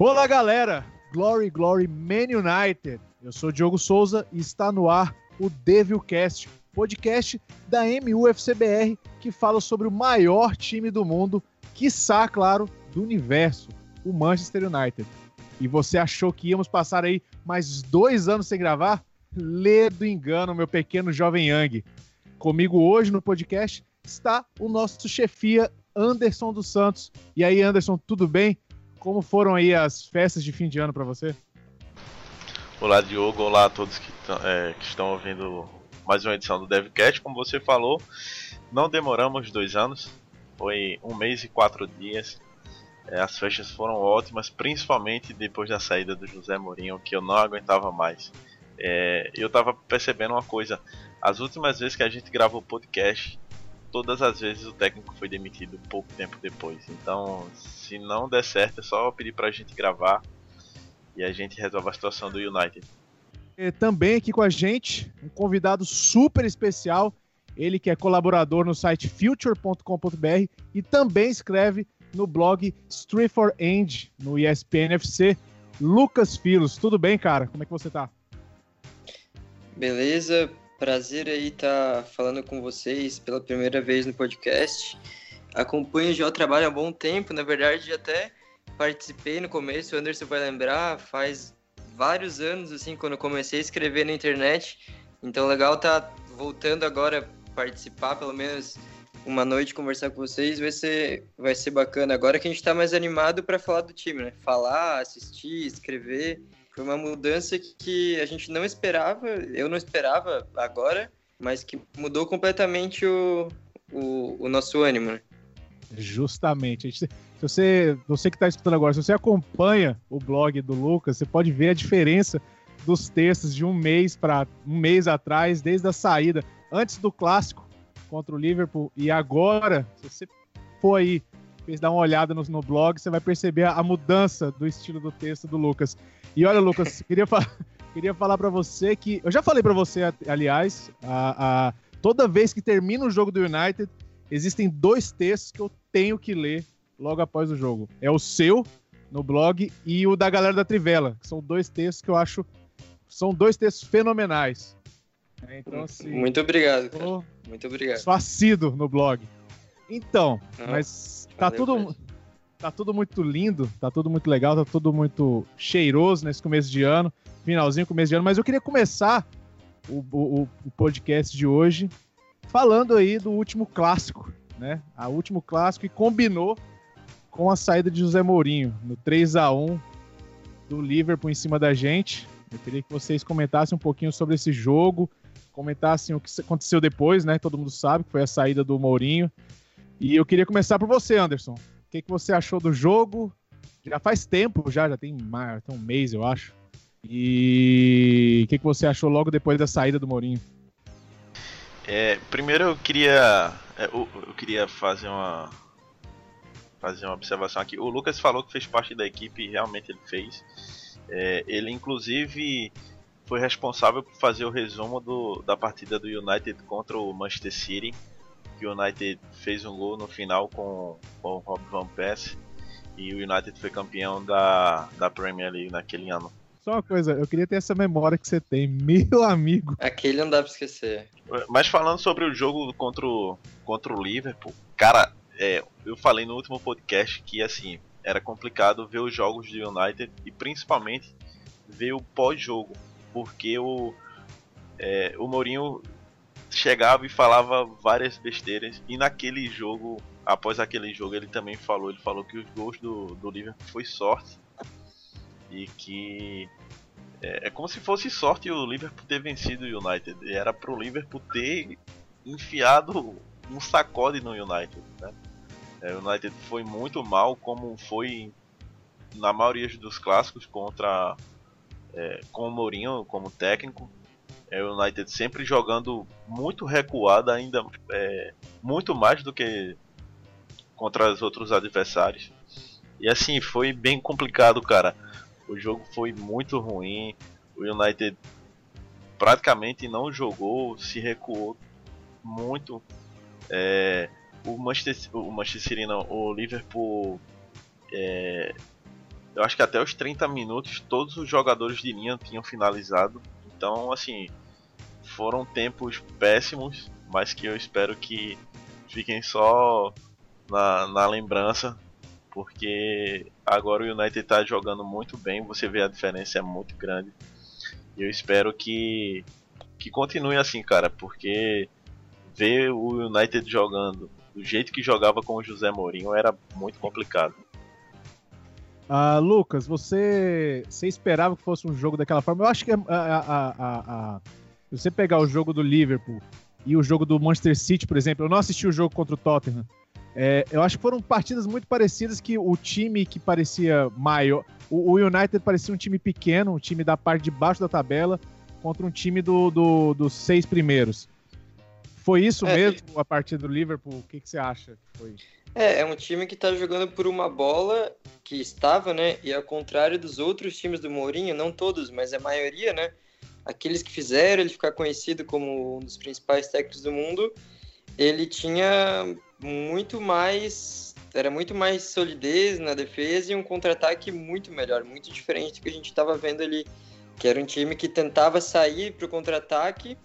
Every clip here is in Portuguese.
Olá, galera! Glory, Glory, Man United. Eu sou Diogo Souza e está no ar o Devilcast, podcast da MUFCBR que fala sobre o maior time do mundo, quiçá, claro, do universo, o Manchester United. E você achou que íamos passar aí mais dois anos sem gravar? Lê do engano, meu pequeno jovem Yang. Comigo hoje no podcast está o nosso chefia Anderson dos Santos. E aí, Anderson, tudo bem? Como foram aí as festas de fim de ano para você? Olá, Diogo. Olá a todos que, é, que, estão ouvindo mais uma edição do DevCast. Como você falou, não demoramos dois anos. Foi um mês e quatro dias. É, as festas foram ótimas, principalmente depois da saída do José Mourinho, que eu não aguentava mais. É, eu estava percebendo uma coisa. As últimas vezes que a gente gravou podcast, todas as vezes o técnico foi demitido pouco tempo depois. Então, se não der certo, é só pedir pra gente gravar e a gente resolve a situação do United. E também aqui com a gente, um convidado super especial, ele que é colaborador no site future.com.br e também escreve no blog Street for End, no ESPN FC, Lucas Filos. Tudo bem, cara? Como é que você tá? Beleza, Prazer aí estar tá falando com vocês pela primeira vez no podcast. Acompanho já o trabalho há bom tempo, na verdade até participei no começo, o Anderson vai lembrar, faz vários anos assim quando comecei a escrever na internet. Então legal tá voltando agora participar pelo menos uma noite conversar com vocês, vai ser vai ser bacana. Agora que a gente está mais animado para falar do time, né? Falar, assistir, escrever. Foi uma mudança que a gente não esperava, eu não esperava agora, mas que mudou completamente o, o, o nosso ânimo. Né? Justamente. Se você, você que está escutando agora, se você acompanha o blog do Lucas, você pode ver a diferença dos textos de um mês para um mês atrás, desde a saída, antes do clássico contra o Liverpool e agora, se você for aí fez dar uma olhada no, no blog, você vai perceber a, a, mudança do estilo do texto do Lucas. E olha, Lucas, queria, fa queria falar para você que. Eu já falei para você, aliás, a, a, toda vez que termina o jogo do United, existem dois textos que eu tenho que ler logo após o jogo. É o seu, no blog, e o da galera da Trivela, que são dois textos que eu acho. São dois textos fenomenais. É, então, assim, Muito obrigado, cara. Muito obrigado. Sou assíduo no blog. Então, mas Tá tudo, tá tudo muito lindo, tá tudo muito legal, tá tudo muito cheiroso nesse começo de ano, finalzinho, começo de ano, mas eu queria começar o, o, o podcast de hoje falando aí do último clássico, né? A último clássico e combinou com a saída de José Mourinho no 3 a 1 do Liverpool em cima da gente. Eu queria que vocês comentassem um pouquinho sobre esse jogo, comentassem o que aconteceu depois, né? Todo mundo sabe que foi a saída do Mourinho. E eu queria começar por você, Anderson. O que, que você achou do jogo? Já faz tempo, já, já tem, mais, tem um mês, eu acho. E o que, que você achou logo depois da saída do Mourinho? É, primeiro eu queria é, eu, eu, queria fazer uma fazer uma observação aqui. O Lucas falou que fez parte da equipe e realmente ele fez. É, ele inclusive foi responsável por fazer o resumo do, da partida do United contra o Manchester City que o United fez um gol no final com, com o Rob Van Persie e o United foi campeão da, da Premier League naquele ano. Só uma coisa, eu queria ter essa memória que você tem, meu amigo. Aquele não dá pra esquecer. Mas falando sobre o jogo contra o, contra o Liverpool, cara, é, eu falei no último podcast que assim, era complicado ver os jogos do United e principalmente ver o pós-jogo, porque o, é, o Mourinho chegava e falava várias besteiras. E naquele jogo, após aquele jogo, ele também falou, ele falou que os gols do, do Liverpool foi sorte. E que é, é como se fosse sorte o Liverpool ter vencido o United. Era pro Liverpool ter enfiado um sacode no United. Né? É, o United foi muito mal, como foi na maioria dos clássicos contra é, com o Mourinho como técnico. É o United sempre jogando muito recuado, ainda é, muito mais do que contra os outros adversários. E assim, foi bem complicado, cara. O jogo foi muito ruim. O United praticamente não jogou, se recuou muito. É, o Manchester, o Manchester City não, o Liverpool é, eu acho que até os 30 minutos todos os jogadores de linha tinham finalizado. Então, assim, foram tempos péssimos, mas que eu espero que fiquem só na, na lembrança, porque agora o United está jogando muito bem, você vê a diferença é muito grande. E eu espero que, que continue assim, cara, porque ver o United jogando do jeito que jogava com o José Mourinho era muito complicado. Uh, Lucas, você, você esperava que fosse um jogo daquela forma? Eu acho que a, a, a, você pegar o jogo do Liverpool e o jogo do Manchester City, por exemplo, eu não assisti o jogo contra o Tottenham. É, eu acho que foram partidas muito parecidas que o time que parecia maior. O, o, United parecia um time pequeno, um time da parte de baixo da tabela, contra um time do, do dos seis primeiros. Foi isso é, mesmo a partida do Liverpool? O que, que você acha que foi? É, é um time que está jogando por uma bola que estava, né? E ao contrário dos outros times do Mourinho, não todos, mas a maioria, né? Aqueles que fizeram ele ficar conhecido como um dos principais técnicos do mundo, ele tinha muito mais. Era muito mais solidez na defesa e um contra-ataque muito melhor, muito diferente do que a gente estava vendo ali. Que era um time que tentava sair para o contra-ataque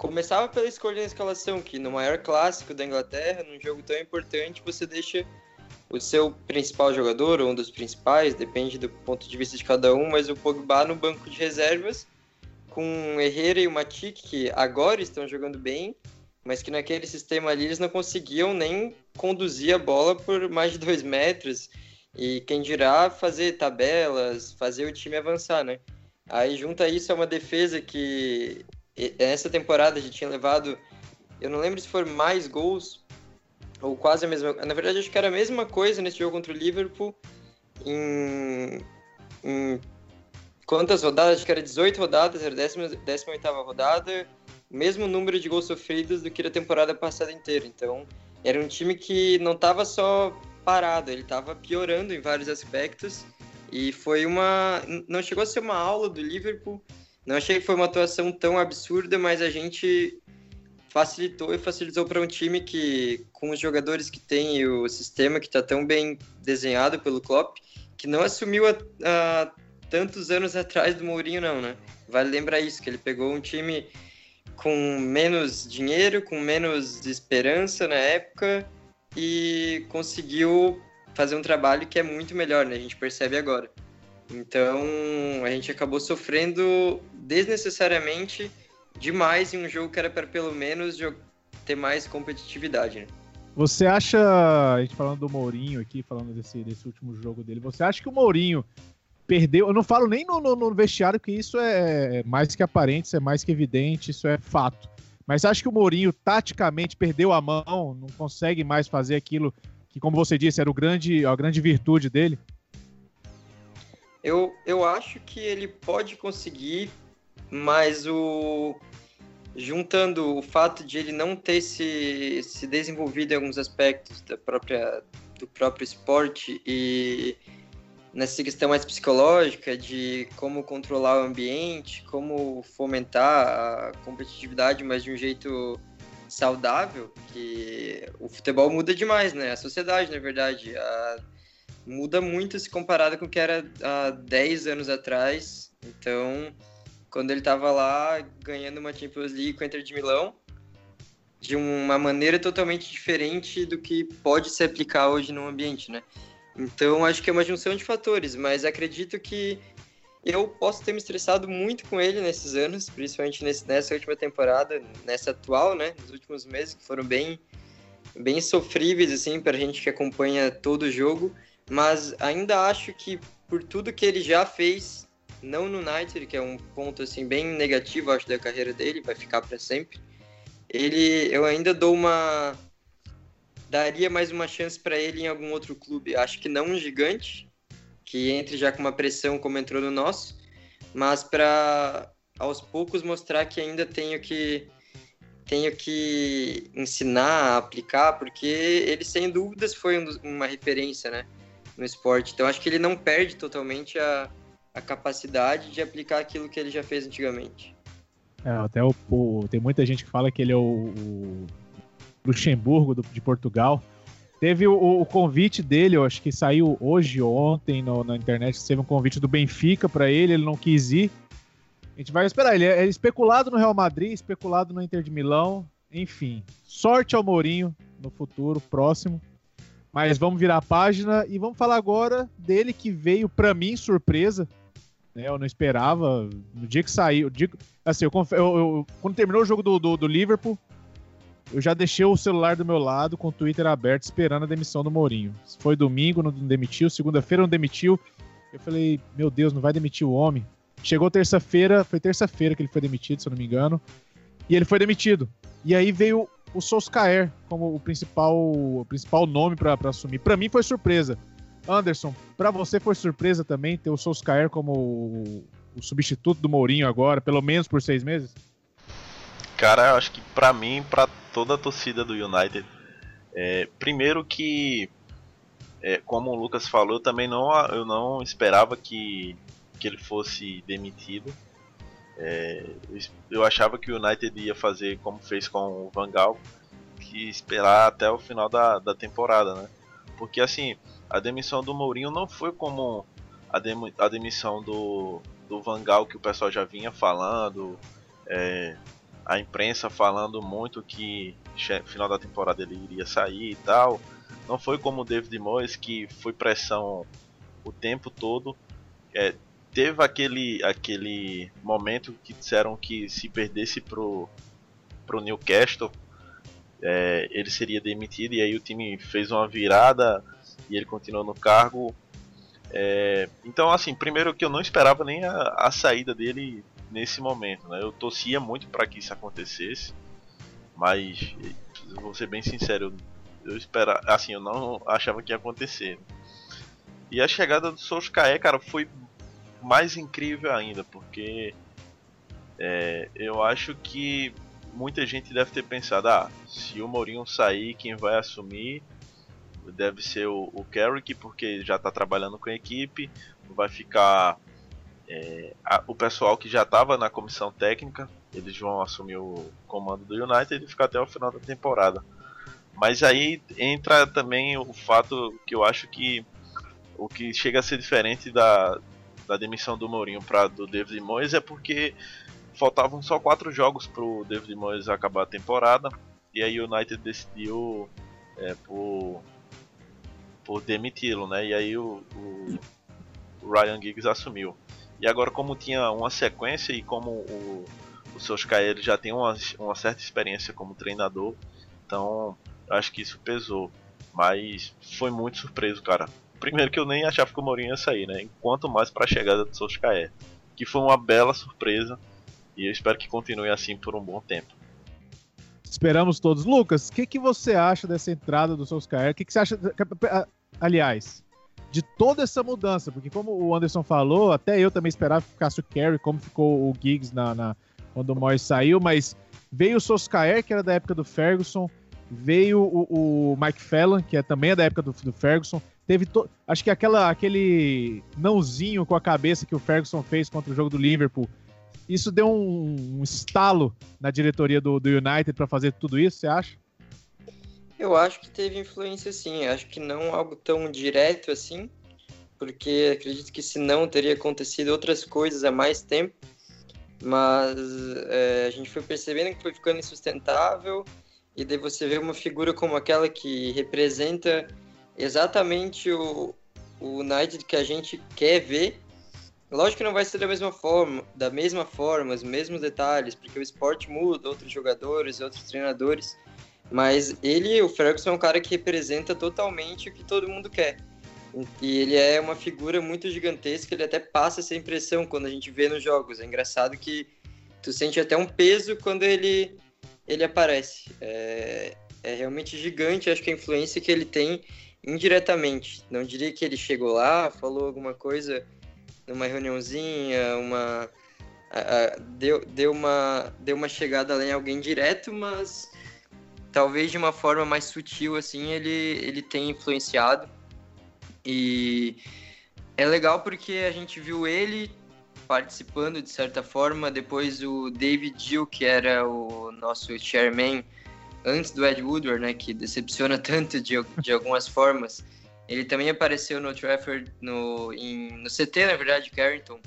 começava pela escolha da escalação, que no maior clássico da Inglaterra, num jogo tão importante, você deixa o seu principal jogador, ou um dos principais, depende do ponto de vista de cada um, mas o Pogba no banco de reservas, com o Herrera e o Matip, que agora estão jogando bem, mas que naquele sistema ali eles não conseguiam nem conduzir a bola por mais de dois metros, e quem dirá fazer tabelas, fazer o time avançar, né? Aí junta isso a uma defesa que essa temporada a gente tinha levado, eu não lembro se foram mais gols ou quase a mesma. Na verdade, acho que era a mesma coisa nesse jogo contra o Liverpool. Em, em quantas rodadas? Acho que era 18 rodadas, era a 18 rodada, mesmo número de gols sofridos do que na temporada passada inteira. Então, era um time que não estava só parado, ele estava piorando em vários aspectos. E foi uma. Não chegou a ser uma aula do Liverpool, não achei que foi uma atuação tão absurda, mas a gente facilitou e facilitou para um time que, com os jogadores que tem e o sistema que está tão bem desenhado pelo Klopp, que não assumiu há, tantos anos atrás do Mourinho, não, né? Vale lembrar isso, que ele pegou um time com menos dinheiro, com menos esperança na época e conseguiu fazer um trabalho que é muito melhor, né? A gente percebe agora. Então a gente acabou sofrendo desnecessariamente demais em um jogo que era para pelo menos ter mais competitividade. Né? Você acha, a gente falando do Mourinho aqui, falando desse, desse último jogo dele, você acha que o Mourinho perdeu? Eu não falo nem no, no, no vestiário, que isso é mais que aparente, isso é mais que evidente, isso é fato. Mas acho que o Mourinho taticamente perdeu a mão, não consegue mais fazer aquilo que, como você disse, era o grande, a grande virtude dele? Eu, eu acho que ele pode conseguir, mas o juntando o fato de ele não ter se, se desenvolvido em alguns aspectos da própria, do próprio esporte e nessa questão mais psicológica de como controlar o ambiente, como fomentar a competitividade, mas de um jeito saudável, que o futebol muda demais, né? A sociedade, na verdade, a muda muito se comparado com o que era há 10 anos atrás. Então, quando ele estava lá ganhando uma Champions League com a Inter de Milão, de uma maneira totalmente diferente do que pode se aplicar hoje no ambiente, né? Então, acho que é uma junção de fatores, mas acredito que eu posso ter me estressado muito com ele nesses anos, principalmente nesse, nessa última temporada, nessa atual, né? Nos últimos meses, que foram bem, bem sofríveis, assim, para a gente que acompanha todo o jogo mas ainda acho que por tudo que ele já fez, não no United, que é um ponto assim bem negativo acho da carreira dele, vai ficar para sempre. Ele, eu ainda dou uma daria mais uma chance para ele em algum outro clube. Acho que não um gigante que entre já com uma pressão como entrou no nosso, mas para aos poucos mostrar que ainda tenho que tenho que ensinar, aplicar, porque ele sem dúvidas foi um, uma referência, né? no esporte. Então acho que ele não perde totalmente a, a capacidade de aplicar aquilo que ele já fez antigamente. É, até o, o, tem muita gente que fala que ele é o, o Luxemburgo do, de Portugal. Teve o, convite dele, eu acho que saiu hoje ou ontem no, na internet, teve um convite do Benfica para ele, ele não quis ir. A gente vai esperar. Ele é, é especulado no Real Madrid, especulado no Inter de Milão. Enfim, sorte ao Mourinho no futuro próximo. Mas vamos virar a página e vamos falar agora dele que veio para mim surpresa. Né? Eu não esperava. No dia que saiu. Dia, assim, eu, eu, eu, quando terminou o jogo do, do, do Liverpool, eu já deixei o celular do meu lado com o Twitter aberto esperando a demissão do Mourinho. Foi domingo, não demitiu, segunda-feira não demitiu. Eu falei, meu Deus, não vai demitir o homem. Chegou terça-feira, foi terça-feira que ele foi demitido, se eu não me engano. E ele foi demitido. E aí veio o Solskjaer como o principal, o principal nome para assumir. Para mim foi surpresa. Anderson, para você foi surpresa também ter o Solskjaer como o, substituto do Mourinho agora, pelo menos por seis meses? Cara, eu acho que para mim, para toda a torcida do United, é, primeiro que, é, como o Lucas falou, eu também não, eu não esperava que, que ele fosse demitido. É, eu achava que o United ia fazer como fez com o Van Gaal, que esperar até o final da, da temporada, né? Porque assim, a demissão do Mourinho não foi como a, dem a demissão do, do Van Gaal que o pessoal já vinha falando. É, a imprensa falando muito que final da temporada ele iria sair e tal. Não foi como o David Moyes que foi pressão o tempo todo. É, teve aquele, aquele momento que disseram que se perdesse pro, pro Newcastle é, ele seria demitido e aí o time fez uma virada e ele continuou no cargo. É, então assim, primeiro que eu não esperava nem a, a saída dele nesse momento. Né? Eu torcia muito para que isso acontecesse, mas vou ser bem sincero, eu, eu assim, eu não achava que ia acontecer. E a chegada do Solskjaer, cara, foi mais incrível ainda, porque é, eu acho que muita gente deve ter pensado, ah, se o Mourinho sair, quem vai assumir deve ser o, o Carrick, porque já está trabalhando com a equipe, vai ficar é, a, o pessoal que já estava na comissão técnica, eles vão assumir o comando do United e ficar até o final da temporada. Mas aí entra também o fato que eu acho que o que chega a ser diferente da, da demissão do Mourinho para do David Moyes é porque faltavam só quatro jogos para o David Moyes acabar a temporada e aí o United decidiu é, por, por demiti-lo, né? E aí o, o, Ryan Giggs assumiu. E agora, como tinha uma sequência e como o, o Solskjaer já tem uma, uma certa experiência como treinador, então acho que isso pesou. Mas foi muito surpreso, cara. Primeiro que eu nem achava que o Mourinho ia sair, né? Enquanto mais para a chegada do Solskjaer. Que foi uma bela surpresa e eu espero que continue assim por um bom tempo. Esperamos todos. Lucas, o que, que você acha dessa entrada do Solskjaer? O que, que você acha... Aliás, de toda essa mudança, porque como o Anderson falou, até eu também esperava que ficasse o Kerry, como ficou o Giggs na, na quando o Moyes saiu, mas veio o Soskaer, que era da época do Ferguson, veio o, o Mike Fallon, que é também da época do, do Ferguson, teve to... acho que aquela, aquele nãozinho com a cabeça que o Ferguson fez contra o jogo do Liverpool, isso deu um, um estalo na diretoria do, do United para fazer tudo isso, você acha? Eu acho que teve influência sim, acho que não algo tão direto assim, porque acredito que se não teria acontecido outras coisas há mais tempo, mas é, a gente foi percebendo que foi ficando insustentável, e daí você vê uma figura como aquela que representa exatamente o, o United que a gente quer ver. Lógico que não vai ser da mesma forma, da mesma forma, os mesmos detalhes, porque o esporte muda, outros jogadores, outros treinadores, mas ele, o Ferguson, é um cara que representa totalmente o que todo mundo quer. E ele é uma figura muito gigantesca, ele até passa essa impressão quando a gente vê nos jogos. É engraçado que tu sente até um peso quando ele, ele aparece. É, é realmente gigante, acho que a influência que ele tem indiretamente. Não diria que ele chegou lá, falou alguma coisa numa reuniãozinha, uma, deu, deu, uma, deu uma chegada além em alguém direto, mas talvez de uma forma mais sutil, assim, ele, ele tem influenciado. E é legal porque a gente viu ele participando de certa forma, depois o David Gill, que era o nosso chairman, antes do Ed Woodward, né, que decepciona tanto de, de algumas formas. Ele também apareceu no Trafford, no, em, no CT, na verdade, Carrington,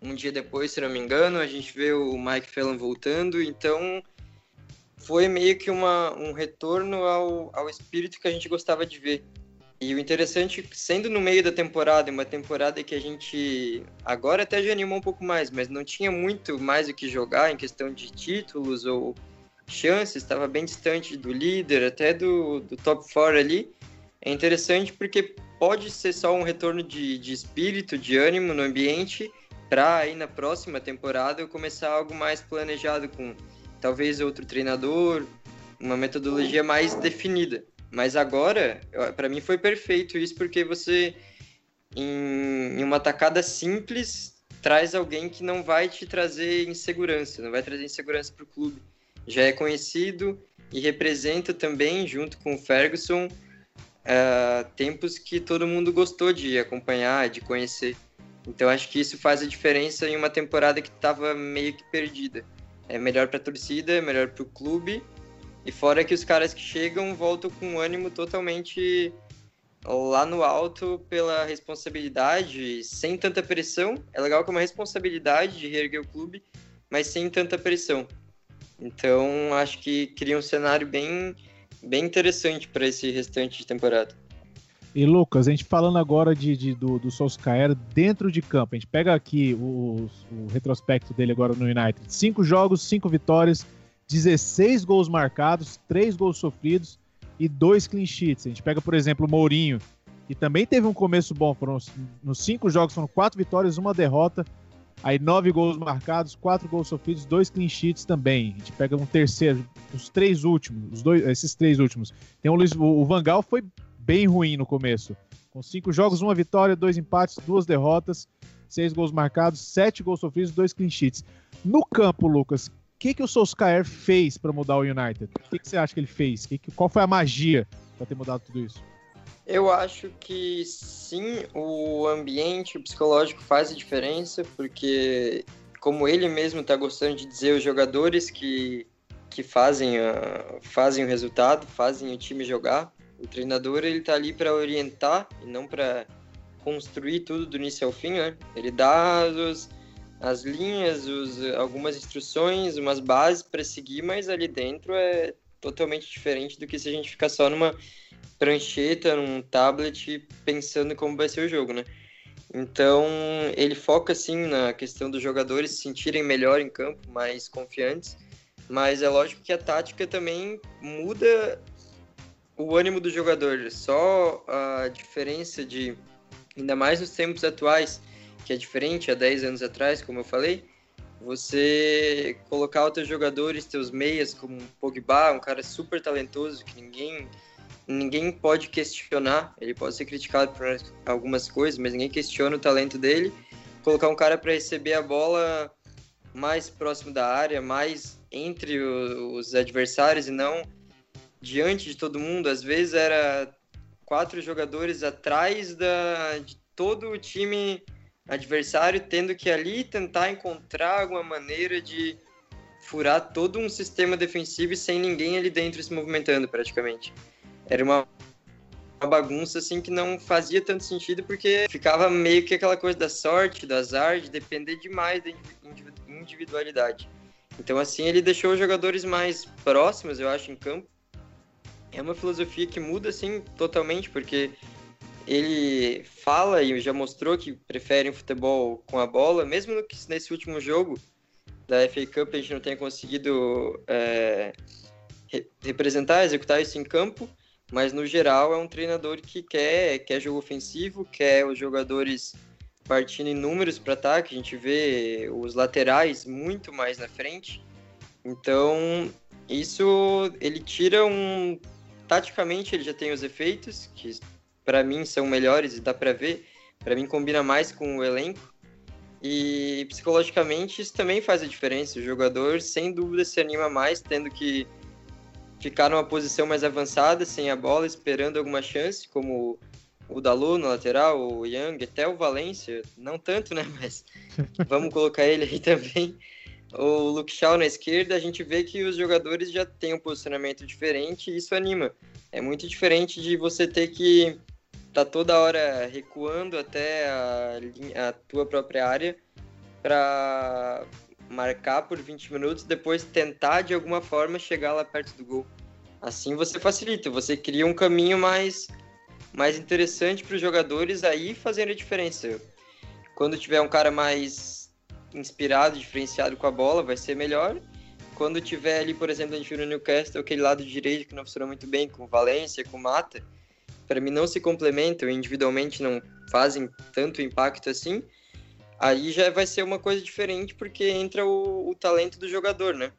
um dia depois, se não me engano. A gente vê o Mike Fallon voltando, então foi meio que uma, um retorno ao, ao espírito que a gente gostava de ver. E o interessante, sendo no meio da temporada, uma temporada que a gente agora até já animou um pouco mais, mas não tinha muito mais o que jogar em questão de títulos ou chances, estava bem distante do líder, até do, do top 4 ali. É interessante porque pode ser só um retorno de, de espírito, de ânimo no ambiente, para aí na próxima temporada eu começar algo mais planejado com talvez outro treinador, uma metodologia mais definida. Mas agora, para mim foi perfeito isso, porque você, em, em uma tacada simples, traz alguém que não vai te trazer insegurança, não vai trazer insegurança para o clube. Já é conhecido e representa também, junto com o Ferguson, uh, tempos que todo mundo gostou de acompanhar, de conhecer. Então acho que isso faz a diferença em uma temporada que estava meio que perdida. É melhor para a torcida, é melhor para o clube e fora que os caras que chegam voltam com ânimo totalmente lá no alto pela responsabilidade, sem tanta pressão. É legal que é uma responsabilidade de reerguer o clube, mas sem tanta pressão. Então, acho que cria um cenário bem, bem interessante para esse restante de temporada. E Lucas, a gente falando agora de, de do, do Solskjaer dentro de campo, a gente pega aqui o, o retrospecto dele agora no United: cinco jogos, cinco vitórias, 16 gols marcados, 3 gols sofridos e 2 clean sheets. A gente pega, por exemplo, o Mourinho, que também teve um começo bom. Foram, nos cinco jogos foram quatro vitórias, uma derrota. Aí nove gols marcados, quatro gols sofridos, dois clean sheets também. A gente pega um terceiro, os três últimos, os dois, esses três últimos. Tem o, Luiz, o Vangal foi bem ruim no começo. Com cinco jogos, uma vitória, dois empates, duas derrotas, seis gols marcados, sete gols sofridos, dois clean sheets. No campo, Lucas, que, que o Solskjaer fez para mudar o United? O que, que, você acha que ele fez? Que, qual foi a magia para ter mudado tudo isso? Eu acho que sim, o ambiente, o psicológico faz a diferença, porque, como ele mesmo está gostando de dizer, os jogadores que, que fazem, a, fazem o resultado, fazem o time jogar. O treinador ele está ali para orientar e não para construir tudo do início ao fim, né? Ele dá os, as linhas, os, algumas instruções, umas bases para seguir, mas ali dentro é totalmente diferente do que se a gente ficar só numa prancheta, num tablet, pensando como vai ser o jogo, né? Então, ele foca, sim, na questão dos jogadores se sentirem melhor em campo, mais confiantes, mas é lógico que a tática também muda o ânimo do jogador. Só a diferença de, ainda mais nos tempos atuais, que é diferente há 10 anos atrás, como eu falei, você colocar outros jogadores, teus meias, como um Pogba, um cara super talentoso que ninguém ninguém pode questionar, ele pode ser criticado por algumas coisas, mas ninguém questiona o talento dele. Colocar um cara para receber a bola mais próximo da área, mais entre os adversários e não diante de todo mundo. Às vezes era quatro jogadores atrás da, de todo o time adversário tendo que ali tentar encontrar alguma maneira de furar todo um sistema defensivo sem ninguém ali dentro se movimentando praticamente. Era uma, uma bagunça assim que não fazia tanto sentido porque ficava meio que aquela coisa da sorte, do azar, de depender demais da individualidade. Então assim ele deixou os jogadores mais próximos, eu acho, em campo. É uma filosofia que muda assim totalmente porque ele fala e já mostrou que prefere um futebol com a bola, mesmo no, nesse último jogo da FA Cup a gente não tenha conseguido é, representar, executar isso em campo, mas no geral é um treinador que quer, quer jogo ofensivo, quer os jogadores partindo em números para ataque, a gente vê os laterais muito mais na frente, então isso ele tira um taticamente ele já tem os efeitos que para mim são melhores e dá para ver. Para mim combina mais com o elenco. E psicologicamente isso também faz a diferença. O jogador sem dúvida se anima mais tendo que ficar numa posição mais avançada, sem a bola, esperando alguma chance, como o Dalu no lateral, o Young, até o Valência, não tanto, né, mas vamos colocar ele aí também. O Luke Shaw na esquerda, a gente vê que os jogadores já têm um posicionamento diferente e isso anima. É muito diferente de você ter que tá toda hora recuando até a, a tua própria área para marcar por 20 minutos, depois tentar de alguma forma chegar lá perto do gol. Assim você facilita, você cria um caminho mais mais interessante para os jogadores aí fazendo a diferença. Quando tiver um cara mais inspirado, diferenciado com a bola, vai ser melhor. Quando tiver ali, por exemplo, a gente viu no Newcastle, aquele lado direito que não funcionou muito bem, com Valência, com Mata, para mim não se complementam, individualmente não fazem tanto impacto assim, aí já vai ser uma coisa diferente, porque entra o, o talento do jogador, né?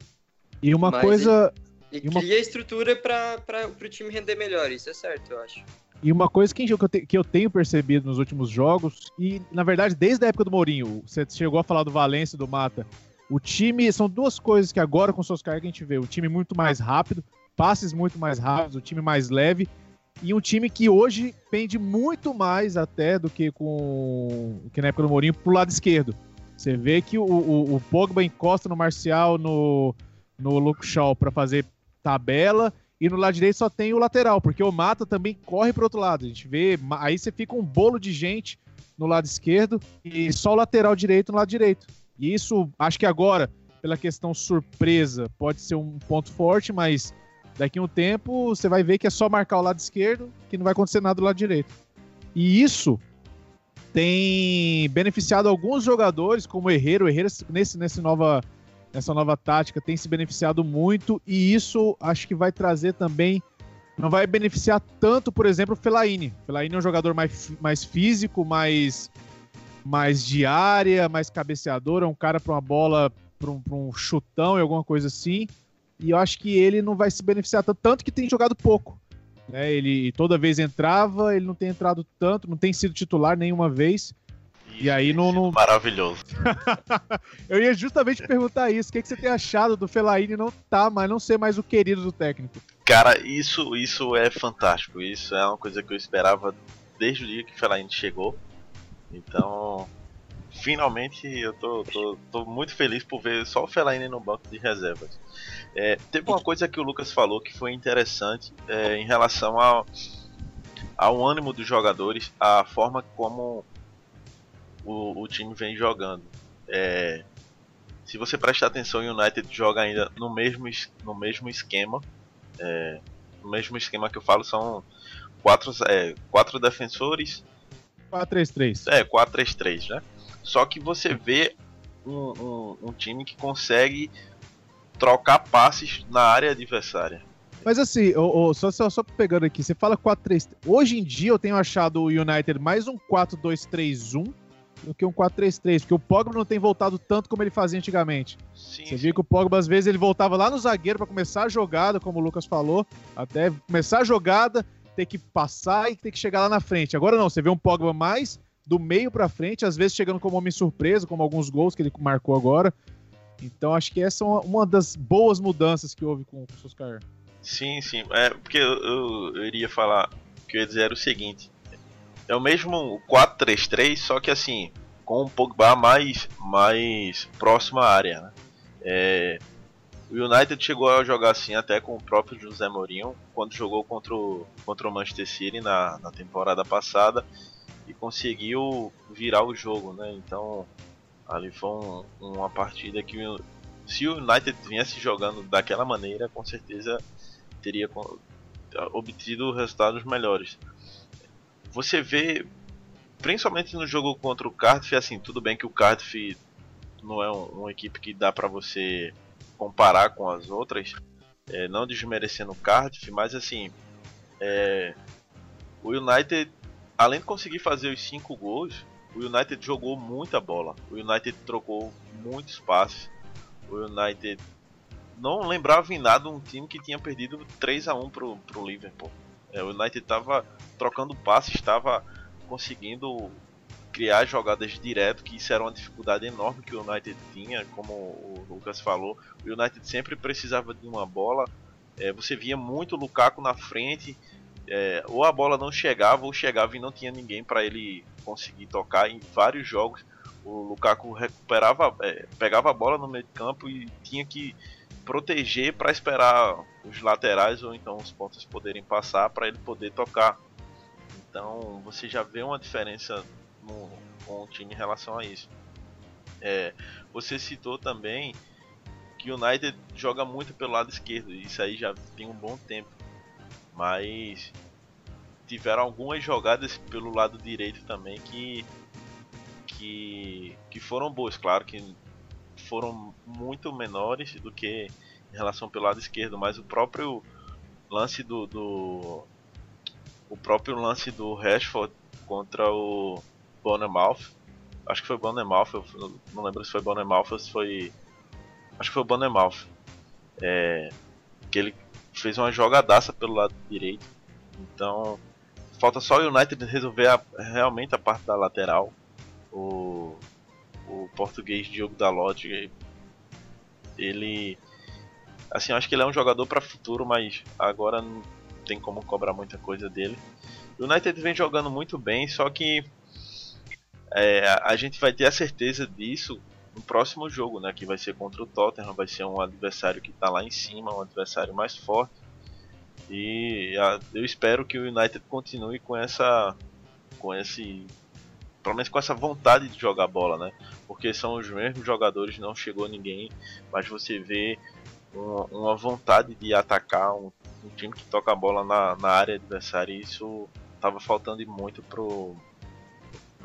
E uma Mas coisa. E, e cria uma... estrutura para o time render melhor, isso é certo, eu acho. E uma coisa que eu, que eu tenho percebido nos últimos jogos, e na verdade desde a época do Mourinho, você chegou a falar do Valência e do Mata. O time, são duas coisas que agora com seus caras a gente vê. O time muito mais rápido, passes muito mais rápidos, o time mais leve. E um time que hoje pende muito mais até do que com que na época do Mourinho pro lado esquerdo. Você vê que o, o, o Pogba encosta no Marcial, no, no Luke Shaw para fazer tabela e no lado direito só tem o lateral, porque o Mata também corre para outro lado. A gente vê, aí você fica um bolo de gente no lado esquerdo e só o lateral direito no lado direito. E isso, acho que agora, pela questão surpresa, pode ser um ponto forte, mas daqui a um tempo você vai ver que é só marcar o lado esquerdo que não vai acontecer nada do lado direito. E isso tem beneficiado alguns jogadores, como o Herrera. O Herrera, nesse, nesse nova nessa nova tática tem se beneficiado muito e isso acho que vai trazer também não vai beneficiar tanto, por exemplo, o Fellaini. O Fellaini é um jogador mais, mais físico, mais mais de área, mais cabeceador, é um cara para uma bola, para um, um, chutão e alguma coisa assim. E eu acho que ele não vai se beneficiar tanto, tanto que tem jogado pouco. Né? Ele toda vez entrava, ele não tem entrado tanto, não tem sido titular nenhuma vez. E aí não. não... Maravilhoso. eu ia justamente perguntar isso. O que, que você tem achado do Felaine não tá, mas não ser mais o querido do técnico? Cara, isso, isso é fantástico. Isso é uma coisa que eu esperava desde o dia que o Felaine chegou. Então, finalmente eu tô, tô, tô, muito feliz por ver só o Felaine no banco de reservas. É, teve uma coisa que o Lucas falou que foi interessante é, em relação ao, ao ânimo dos jogadores, a forma como o, o time vem jogando. É, se você prestar atenção, o United joga ainda no mesmo, no mesmo esquema. É, no mesmo esquema que eu falo, são quatro, é, quatro defensores. 4-3-3. É, 4-3-3, né? Só que você vê um, um, um, time que consegue trocar passes na área adversária. Mas assim, oh, oh, só, só, só, pegando aqui, você fala 4-3. Hoje em dia eu tenho achado o United mais um 4-2-3-1 do que um 4-3-3, porque o Pogba não tem voltado tanto como ele fazia antigamente. Sim, Você viu que o Pogba, às vezes, ele voltava lá no zagueiro para começar a jogada, como o Lucas falou, até começar a jogada, ter que passar e ter que chegar lá na frente. Agora não, você vê um Pogba mais do meio para frente, às vezes chegando como homem surpresa, como alguns gols que ele marcou agora. Então acho que essa é uma das boas mudanças que houve com o Solskjaer. Sim, sim. É, porque eu, eu, eu iria falar, que eu ia dizer era o seguinte, é o mesmo 4-3-3, só que assim, com o Pogba mais, mais próximo à área. Né? É, o United chegou a jogar assim até com o próprio José Mourinho, quando jogou contra o, contra o Manchester City na, na temporada passada e conseguiu virar o jogo. Né? Então, ali foi um, uma partida que se o United viesse jogando daquela maneira, com certeza teria obtido resultados melhores você vê, principalmente no jogo contra o Cardiff, assim, tudo bem que o Cardiff não é um, uma equipe que dá para você comparar com as outras, é, não desmerecendo o Cardiff, mas assim, é, o United, além de conseguir fazer os cinco gols, o United jogou muita bola, o United trocou muitos passes, o United não lembrava em nada um time que tinha perdido 3 a 1 pro, pro Liverpool. É, o United estava trocando passes, estava conseguindo criar jogadas direto, que isso era uma dificuldade enorme que o United tinha, como o Lucas falou. O United sempre precisava de uma bola. É, você via muito o Lukaku na frente, é, ou a bola não chegava, ou chegava e não tinha ninguém para ele conseguir tocar. Em vários jogos, o Lukaku recuperava, é, pegava a bola no meio de campo e tinha que proteger para esperar os laterais ou então os pontos poderem passar para ele poder tocar. Então você já vê uma diferença no, com o time em relação a isso. É, você citou também que o United joga muito pelo lado esquerdo, isso aí já tem um bom tempo. Mas tiveram algumas jogadas pelo lado direito também que que, que foram boas, claro que foram muito menores do que em relação pelo lado esquerdo, mas o próprio lance do, do o próprio lance do Rashford contra o Bournemouth, acho que foi Bournemouth, eu não lembro se foi Bournemouth ou se foi acho que foi Bournemouth, é, que ele fez uma jogadaça pelo lado direito, então falta só o United resolver a, realmente a parte da lateral o, o português Diogo Dalot, ele assim, acho que ele é um jogador para futuro, mas agora não tem como cobrar muita coisa dele. O United vem jogando muito bem, só que é, a gente vai ter a certeza disso no próximo jogo, né, que vai ser contra o Tottenham, vai ser um adversário que está lá em cima, um adversário mais forte. E a, eu espero que o United continue com essa com esse pelo menos com essa vontade de jogar bola, né? Porque são os mesmos jogadores, não chegou ninguém, mas você vê uma, uma vontade de atacar um, um, time que toca a bola na, na área adversária e isso estava faltando muito pro,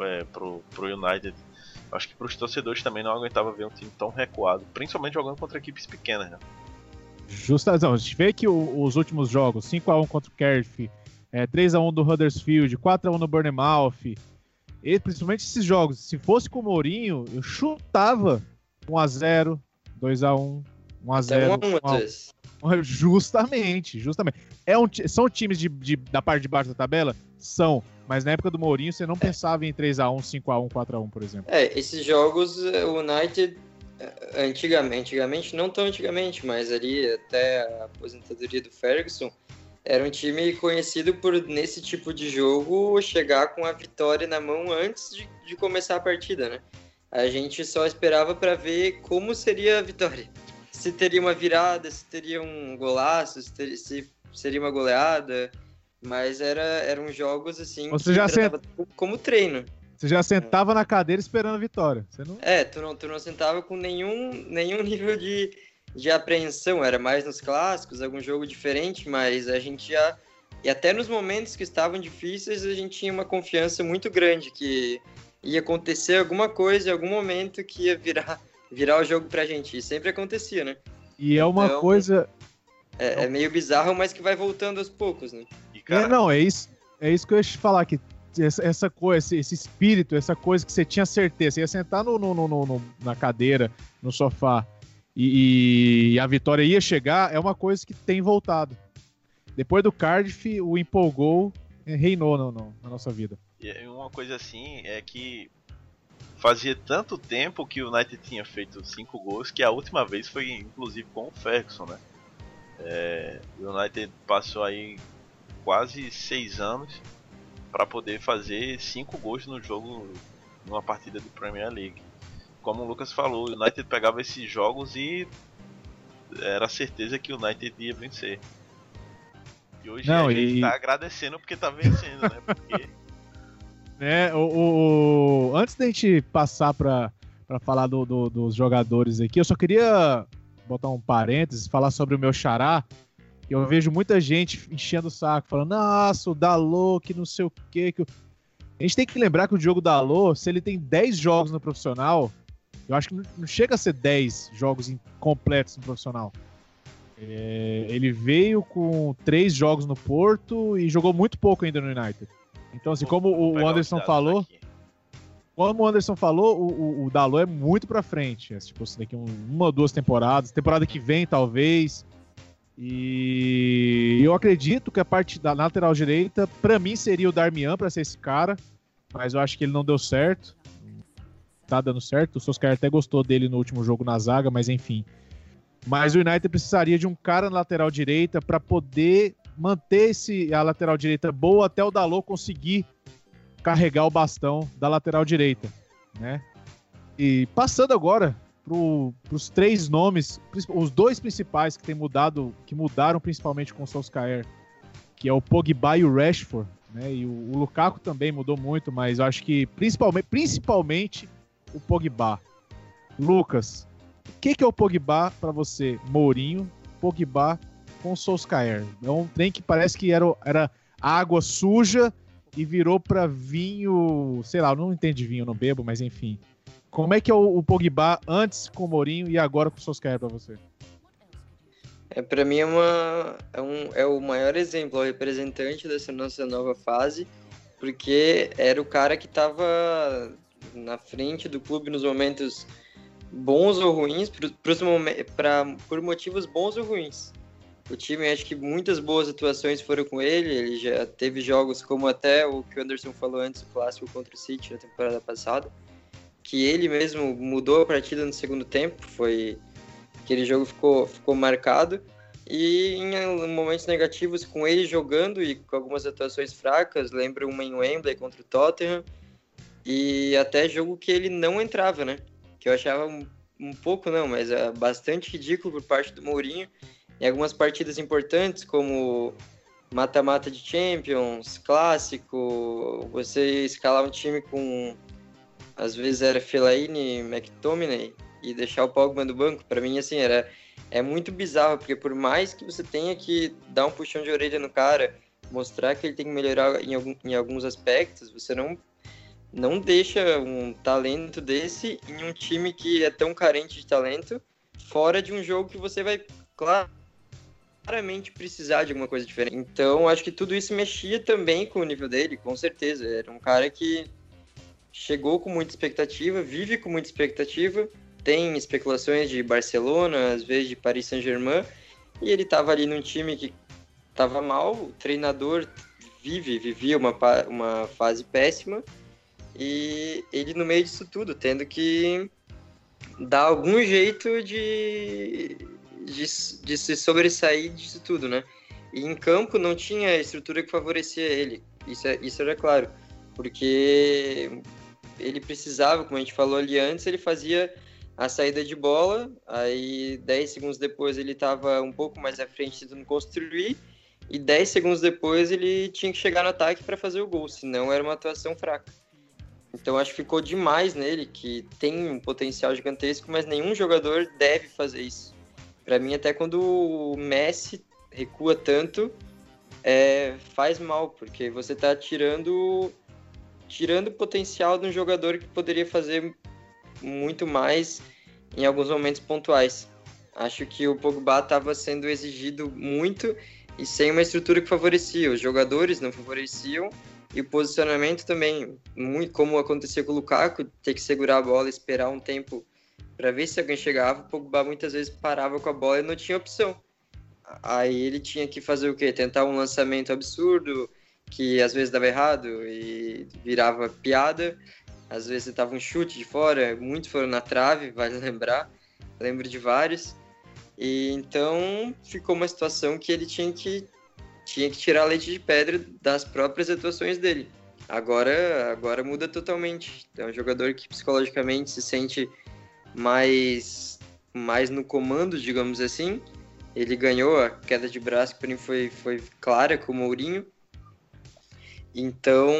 é, pro, pro United. Acho que para os torcedores também não aguentava ver um time tão recuado, principalmente jogando contra equipes pequenas. Né? Justa razão. A gente vê que o, os últimos jogos, 5x1 contra o Cardiff, é, 3x1 do Huddersfield, 4x1 no Bournemouth, e, principalmente esses jogos, se fosse com o Mourinho, eu chutava 1x0, 2x1, 1x0. Justamente, justamente. É um, são times de, de, da parte de baixo da tabela? São. Mas na época do Mourinho, você não é. pensava em 3x1, 5x1, 4x1, por exemplo. É, esses jogos, o United, eh, antigamente, antigamente, não tão antigamente, mas ali até a aposentadoria do Ferguson, era um time conhecido por, nesse tipo de jogo, chegar com a vitória na mão antes de, de começar a partida, né? A gente só esperava para ver como seria a vitória. Se teria uma virada, se teria um golaço, se, teria, se seria uma goleada. Mas era, eram jogos assim Você já sent... como treino. Você já sentava é. na cadeira esperando a vitória. Você não... É, tu não, tu não sentava com nenhum, nenhum nível de, de apreensão, era mais nos clássicos, algum jogo diferente, mas a gente já. E até nos momentos que estavam difíceis, a gente tinha uma confiança muito grande que ia acontecer alguma coisa em algum momento que ia virar, virar o jogo pra gente. E sempre acontecia, né? E é uma então, coisa. É, é, meio bizarro, mas que vai voltando aos poucos, né? Cara... É, não, é isso, é isso que eu ia te falar, que essa, essa coisa, esse, esse, espírito, essa coisa que você tinha certeza, você ia sentar no, no, no, no na cadeira, no sofá, e, e, a vitória ia chegar, é uma coisa que tem voltado. Depois do Cardiff, o empolgou reinou no, no, na nossa vida. E uma coisa assim é que fazia tanto tempo que o United tinha feito cinco gols que a última vez foi inclusive com o Ferguson, né? É, o United passou aí quase seis anos para poder fazer cinco gols no jogo numa partida de Premier League como o Lucas falou, o United pegava esses jogos e era certeza que o United ia vencer. E hoje Não, a gente e... tá agradecendo porque tá vencendo, né? Porque... É, o, o, antes da gente passar para falar do, do, dos jogadores aqui, eu só queria botar um parênteses, falar sobre o meu xará. Eu vejo muita gente enchendo o saco, falando, nossa, o Dalô, que não sei o quê. Que... A gente tem que lembrar que o Diogo Dalô, se ele tem 10 jogos no profissional, eu acho que não chega a ser 10 jogos completos no profissional. É, ele veio com três jogos no Porto e jogou muito pouco ainda no United. Então, assim, como o Anderson falou, como o Anderson falou, o, o, o Dalot é muito pra frente. É, tipo, assim, daqui uma ou duas temporadas, temporada que vem, talvez. E eu acredito que a parte da lateral direita, para mim, seria o Darmian para ser esse cara, mas eu acho que ele não deu certo tá dando certo. O Solskjaer até gostou dele no último jogo na zaga, mas enfim. Mas o United precisaria de um cara na lateral direita para poder manter esse, a lateral direita boa até o Dalot conseguir carregar o bastão da lateral direita, né? e passando agora para os três nomes, os dois principais que tem mudado, que mudaram principalmente com o Solskjaer, que é o Pogba e o Rashford, né? E o, o Lukaku também mudou muito, mas acho que principalmente, principalmente o Pogba. Lucas, o que, que é o Pogba para você? Mourinho, Pogba com Solskjaer. É um trem que parece que era, era água suja e virou para vinho, sei lá, eu não entendo de vinho, não bebo, mas enfim. Como é que é o, o Pogba antes com o Mourinho e agora com o Solskjaer para você? É, para mim é, uma, é, um, é o maior exemplo, o representante dessa nossa nova fase, porque era o cara que estava na frente do clube nos momentos bons ou ruins, pra, por motivos bons ou ruins. O time, acho que muitas boas atuações foram com ele. Ele já teve jogos como até o que o Anderson falou antes, o clássico contra o City na temporada passada, que ele mesmo mudou a partida no segundo tempo. Foi aquele jogo ficou ficou marcado e em momentos negativos com ele jogando e com algumas atuações fracas, lembro uma em Wembley contra o Tottenham e até jogo que ele não entrava, né? Que eu achava um, um pouco não, mas é bastante ridículo por parte do Mourinho em algumas partidas importantes como mata-mata de Champions, clássico, você escalar um time com às vezes era Fellaini, McTominay e deixar o Pogba no banco, para mim assim era é muito bizarro, porque por mais que você tenha que dar um puxão de orelha no cara, mostrar que ele tem que melhorar em, algum, em alguns aspectos, você não não deixa um talento desse em um time que é tão carente de talento fora de um jogo que você vai claramente precisar de alguma coisa diferente. Então, acho que tudo isso mexia também com o nível dele, com certeza. Era um cara que chegou com muita expectativa, vive com muita expectativa, tem especulações de Barcelona, às vezes de Paris Saint-Germain, e ele estava ali num time que estava mal, o treinador vive, vivia uma, uma fase péssima, e ele no meio disso tudo, tendo que dar algum jeito de, de, de se sobressair disso tudo, né? E em campo não tinha estrutura que favorecia ele, isso, é, isso era claro, porque ele precisava, como a gente falou ali antes, ele fazia a saída de bola, aí 10 segundos depois ele estava um pouco mais à frente tentando construir, e 10 segundos depois ele tinha que chegar no ataque para fazer o gol, senão era uma atuação fraca. Então acho que ficou demais nele, que tem um potencial gigantesco, mas nenhum jogador deve fazer isso. Para mim, até quando o Messi recua tanto, é, faz mal, porque você está tirando tirando o potencial de um jogador que poderia fazer muito mais em alguns momentos pontuais. Acho que o Pogba estava sendo exigido muito e sem uma estrutura que favorecia. Os jogadores não favoreciam e o posicionamento também, muito como acontecia com o Lukaku, ter que segurar a bola, esperar um tempo para ver se alguém chegava. O Pogba muitas vezes parava com a bola e não tinha opção. Aí ele tinha que fazer o quê? Tentar um lançamento absurdo, que às vezes dava errado e virava piada. Às vezes estava um chute de fora, muitos foram na trave, vale lembrar. Lembro de vários. E então ficou uma situação que ele tinha que tinha que tirar leite de pedra das próprias atuações dele. Agora, agora muda totalmente. É um jogador que psicologicamente se sente mais mais no comando, digamos assim. Ele ganhou a queda de braço, que para mim foi, foi clara com o Mourinho. Então,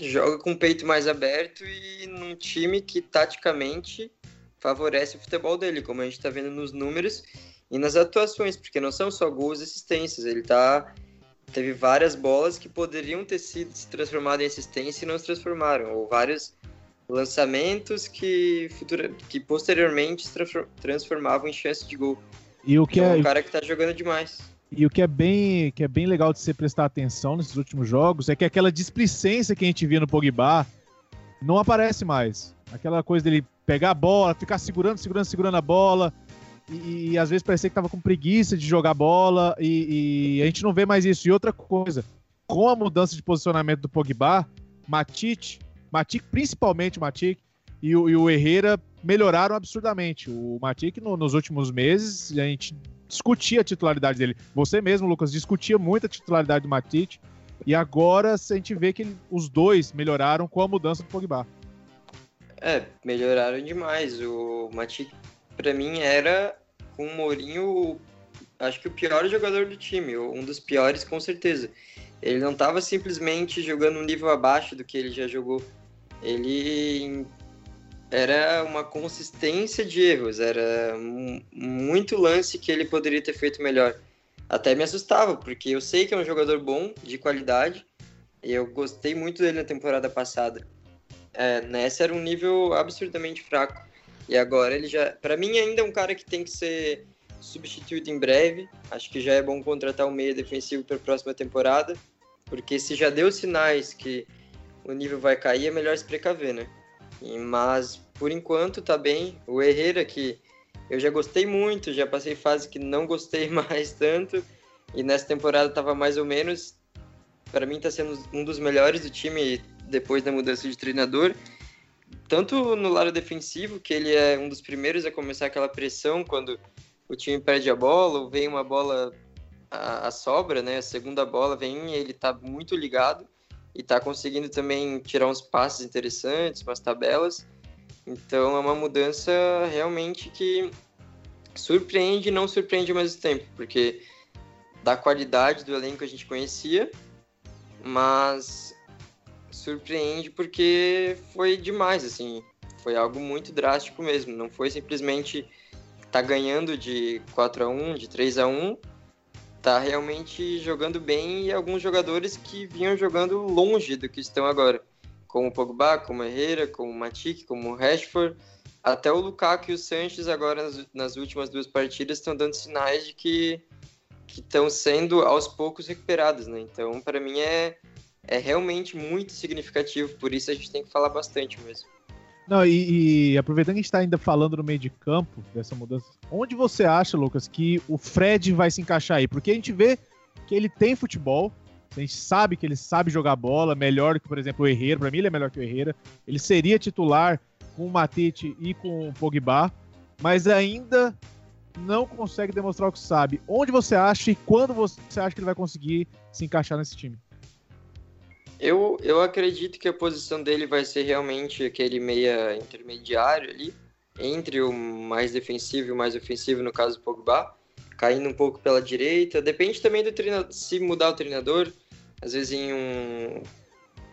joga com o peito mais aberto e num time que taticamente favorece o futebol dele, como a gente está vendo nos números e nas atuações, porque não são só gols e assistências, ele tá teve várias bolas que poderiam ter sido se transformado em assistência e não se transformaram, ou vários lançamentos que, futura, que posteriormente se transformavam em chance de gol. E o que então, é, é um cara que está jogando demais. E o que é bem, que é bem legal de você prestar atenção nesses últimos jogos é que aquela displicência que a gente via no Pogba não aparece mais. Aquela coisa dele pegar a bola, ficar segurando, segurando, segurando a bola. E, às vezes parecia que tava com preguiça de jogar bola. E, e, a gente não vê mais isso. E outra coisa, com a mudança de posicionamento do Pogba, Matite, Matic, principalmente Matic, e o, e o Herrera melhoraram absurdamente. O Matic, no, nos últimos meses, a gente discutia a titularidade dele. Você mesmo, Lucas, discutia muito a titularidade do Matite. E agora a gente vê que ele, os dois melhoraram com a mudança do Pogba. É, melhoraram demais. O Matic, para mim, era com o Mourinho, acho que o pior jogador do time, um dos piores com certeza. Ele não estava simplesmente jogando um nível abaixo do que ele já jogou. Ele era uma consistência de erros, era muito lance que ele poderia ter feito melhor. Até me assustava, porque eu sei que é um jogador bom, de qualidade, e eu gostei muito dele na temporada passada. É, nessa era um nível absurdamente fraco. E agora ele já, para mim ainda é um cara que tem que ser substituído em breve. Acho que já é bom contratar um meia defensivo para a próxima temporada, porque se já deu sinais que o nível vai cair, é melhor se precaver, né? E, mas por enquanto tá bem. O Herrera que eu já gostei muito, já passei fase que não gostei mais tanto e nessa temporada tava mais ou menos. Para mim tá sendo um dos melhores do time depois da mudança de treinador. Tanto no lado defensivo, que ele é um dos primeiros a começar aquela pressão quando o time perde a bola ou vem uma bola a, a sobra, né? A segunda bola vem, ele tá muito ligado e tá conseguindo também tirar uns passes interessantes, umas tabelas. Então é uma mudança realmente que surpreende e não surpreende ao mesmo tempo, porque da qualidade do elenco a gente conhecia, mas surpreende porque foi demais, assim, foi algo muito drástico mesmo, não foi simplesmente tá ganhando de 4 a 1, de 3 a 1, tá realmente jogando bem e alguns jogadores que vinham jogando longe do que estão agora, como o Pogba, como o Herrera, como o Matic, como o Rashford, até o Lukaku e o Sanches agora nas, nas últimas duas partidas estão dando sinais de que estão sendo aos poucos recuperados, né? Então, para mim é é realmente muito significativo, por isso a gente tem que falar bastante mesmo. Não, e, e, aproveitando que a gente está ainda falando no meio de campo dessa mudança, onde você acha, Lucas, que o Fred vai se encaixar aí? Porque a gente vê que ele tem futebol, a gente sabe que ele sabe jogar bola melhor que, por exemplo, o Herrera. Para mim, ele é melhor que o Herrera. Ele seria titular com o Matite e com o Pogba, mas ainda não consegue demonstrar o que sabe. Onde você acha e quando você acha que ele vai conseguir se encaixar nesse time? Eu, eu acredito que a posição dele vai ser realmente aquele meia intermediário ali, entre o mais defensivo e o mais ofensivo, no caso do Pogba, caindo um pouco pela direita. Depende também do treinador, se mudar o treinador, às vezes em um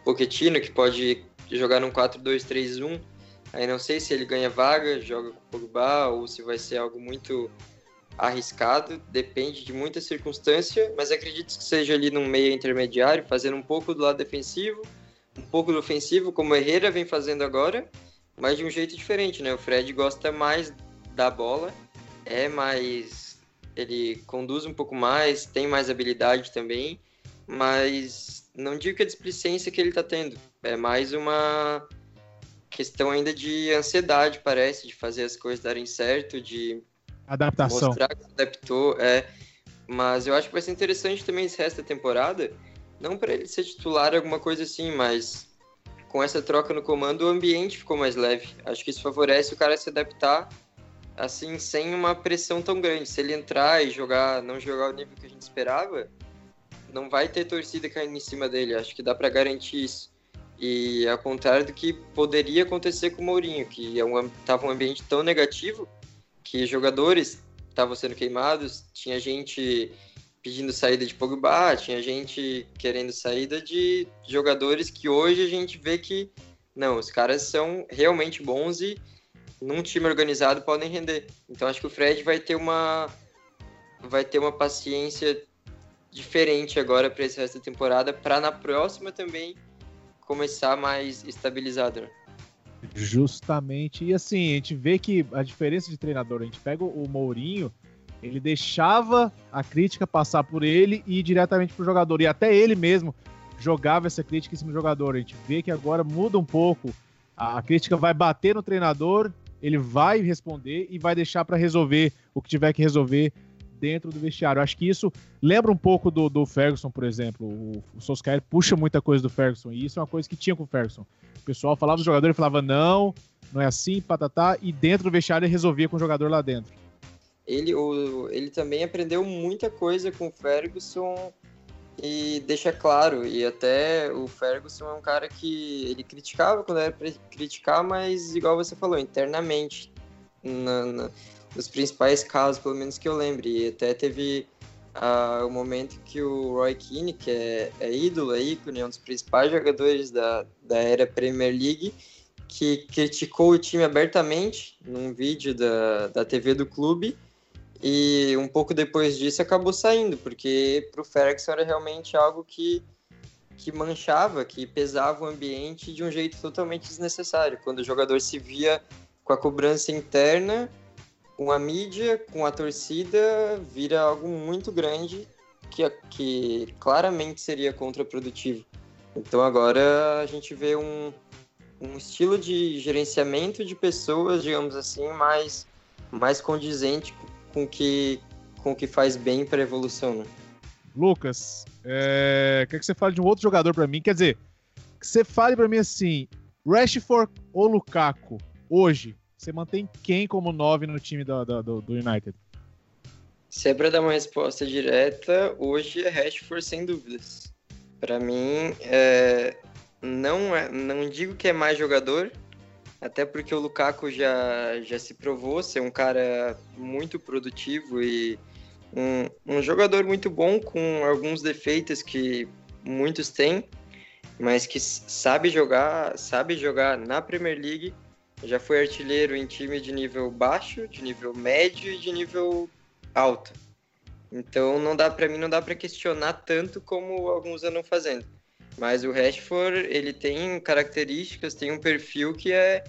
Pochettino, que pode jogar num 4-2-3-1, aí não sei se ele ganha vaga, joga com o Pogba, ou se vai ser algo muito arriscado, depende de muita circunstância, mas acredito que seja ali num meio intermediário, fazendo um pouco do lado defensivo, um pouco do ofensivo, como o Herrera vem fazendo agora, mas de um jeito diferente, né? O Fred gosta mais da bola, é mais. Ele conduz um pouco mais, tem mais habilidade também, mas não digo que a displicência que ele tá tendo, é mais uma questão ainda de ansiedade, parece, de fazer as coisas darem certo, de Adaptação. Mostrar que se adaptou, é. Mas eu acho que vai ser interessante também esse resto da temporada. Não para ele ser titular, alguma coisa assim, mas com essa troca no comando, o ambiente ficou mais leve. Acho que isso favorece o cara se adaptar, assim, sem uma pressão tão grande. Se ele entrar e jogar, não jogar o nível que a gente esperava, não vai ter torcida caindo em cima dele. Acho que dá para garantir isso. E ao contrário do que poderia acontecer com o Mourinho, que estava é um, um ambiente tão negativo que jogadores estavam sendo queimados, tinha gente pedindo saída de Pogba, tinha gente querendo saída de jogadores que hoje a gente vê que não, os caras são realmente bons e num time organizado podem render. Então acho que o Fred vai ter uma vai ter uma paciência diferente agora para esse resto da temporada, para na próxima também começar mais estabilizado. Né? Justamente. E assim, a gente vê que a diferença de treinador, a gente pega o Mourinho, ele deixava a crítica passar por ele e ir diretamente pro jogador. E até ele mesmo jogava essa crítica em cima do jogador. A gente vê que agora muda um pouco. A crítica vai bater no treinador, ele vai responder e vai deixar para resolver o que tiver que resolver dentro do vestiário. Acho que isso lembra um pouco do, do Ferguson, por exemplo. O, o Solskjaer puxa muita coisa do Ferguson, e isso é uma coisa que tinha com o Ferguson. O pessoal falava do jogador e falava, não, não é assim, patatá, e dentro do vestiário ele resolvia com o jogador lá dentro. Ele, o, ele também aprendeu muita coisa com o Ferguson e deixa claro. E até o Ferguson é um cara que ele criticava quando era para criticar, mas igual você falou, internamente, na, na, nos principais casos, pelo menos que eu lembre. E até teve uh, o momento que o Roy Keane, que é, é ídolo, é ícone, é um dos principais jogadores da, da era Premier League, que criticou o time abertamente num vídeo da, da TV do clube e um pouco depois disso acabou saindo, porque para o Ferguson era realmente algo que, que manchava, que pesava o ambiente de um jeito totalmente desnecessário. Quando o jogador se via com a cobrança interna, com a mídia, com a torcida, vira algo muito grande que, que claramente seria contraprodutivo. Então agora a gente vê um, um estilo de gerenciamento de pessoas, digamos assim, mais, mais condizente com que, com que faz bem para a evolução. Né? Lucas, é... quer que você fale de um outro jogador para mim? Quer dizer, que você fale para mim assim, Rashford ou Lukaku, hoje, você mantém quem como nove no time do, do, do United? Se é para dar uma resposta direta, hoje é Rashford sem dúvidas. Para mim, é... não, é... não digo que é mais jogador, até porque o Lukaku já, já se provou ser um cara muito produtivo e um, um jogador muito bom com alguns defeitos que muitos têm, mas que sabe jogar, sabe jogar na Premier League. Já foi artilheiro em time de nível baixo, de nível médio e de nível alto. Então não dá para mim não dá para questionar tanto como alguns andam fazendo. Mas o Rashford, ele tem características, tem um perfil que é.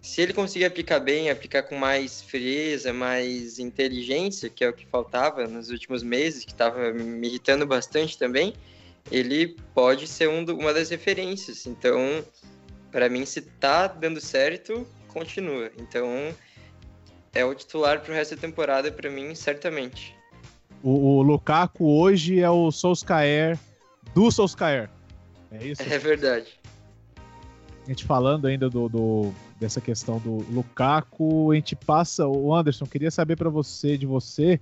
Se ele conseguir aplicar bem, aplicar com mais frieza, mais inteligência, que é o que faltava nos últimos meses, que estava me irritando bastante também, ele pode ser um do, uma das referências. Então, para mim, se tá dando certo, continua. Então, é o titular pro resto da temporada, para mim, certamente. O, o Lukaku hoje é o Solskjaer do Solskjaer. É isso? É verdade. A gente falando ainda do, do dessa questão do Lukaku, a gente passa. O Anderson, queria saber para você, de você,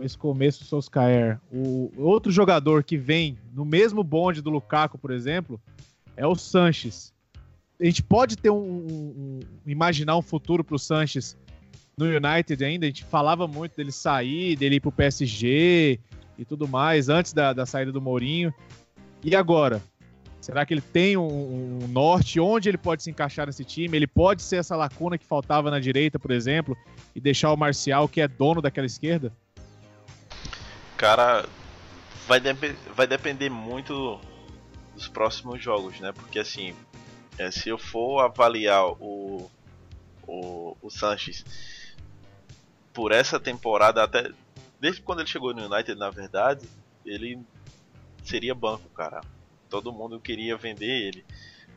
esse começo do Solskjaer. O outro jogador que vem no mesmo bonde do Lukaku, por exemplo, é o Sanches. A gente pode ter um, um, um imaginar um futuro para o Sanches no United ainda. A gente falava muito dele sair, dele ir para o PSG e tudo mais antes da, da saída do Mourinho. E agora? Será que ele tem um, um, norte? Onde ele pode se encaixar nesse time? Ele pode ser essa lacuna que faltava na direita, por exemplo, e deixar o Marcial, que é dono daquela esquerda? Cara, vai, de vai depender muito dos próximos jogos, né? Porque assim, é, se eu for avaliar o, o, o Sanches por essa temporada, até desde quando ele chegou no United, na verdade, ele seria banco, cara todo mundo queria vender ele.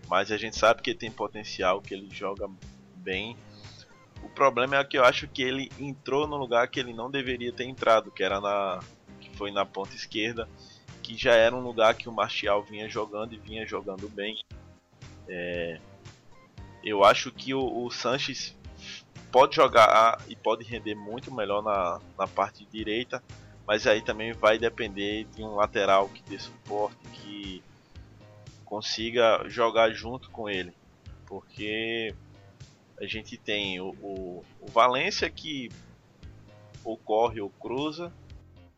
Mas a gente sabe que ele tem potencial, que ele joga bem. O problema é que eu acho que ele entrou no lugar que ele não deveria ter entrado, que era na que foi na ponta esquerda, que já era um lugar que o Martial vinha jogando e vinha jogando bem. É, eu acho que o, o Sanches pode jogar e pode render muito melhor na, na parte direita, mas aí também vai depender de um lateral que dê suporte, que consiga jogar junto com ele. Porque a gente tem o, o, o Valência que ou corre ou cruza.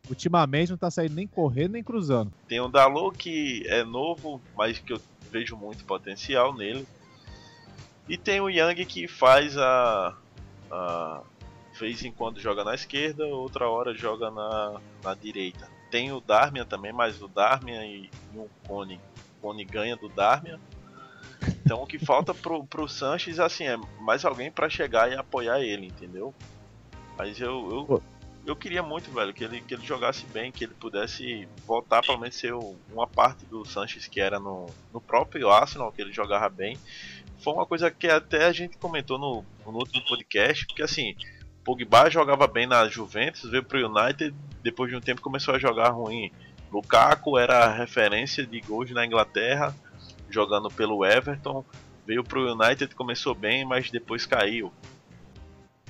Ultimamente não tá saindo nem correndo nem cruzando. Tem o Dalot que é novo, mas que eu vejo muito potencial nele. E tem o Yang que faz a. a vez em quando joga na esquerda, outra hora joga na, na direita. Tem o Darmian também, mas o Darmian e, e o Cone Cone ganha do Darmian. Então o que falta pro, pro Sanches assim, é mais alguém para chegar e apoiar ele, entendeu? Mas eu, eu, eu queria muito, velho, que ele, que ele jogasse bem, que ele pudesse voltar pelo menos ser uma parte do Sanches que era no, no próprio Arsenal, que ele jogava bem. Foi uma coisa que até a gente comentou no, no último podcast, porque assim, Pogba jogava bem na Juventus, veio pro United, depois de um tempo começou a jogar ruim. Lukaku era a referência de gols na Inglaterra, jogando pelo Everton. Veio pro United, começou bem, mas depois caiu.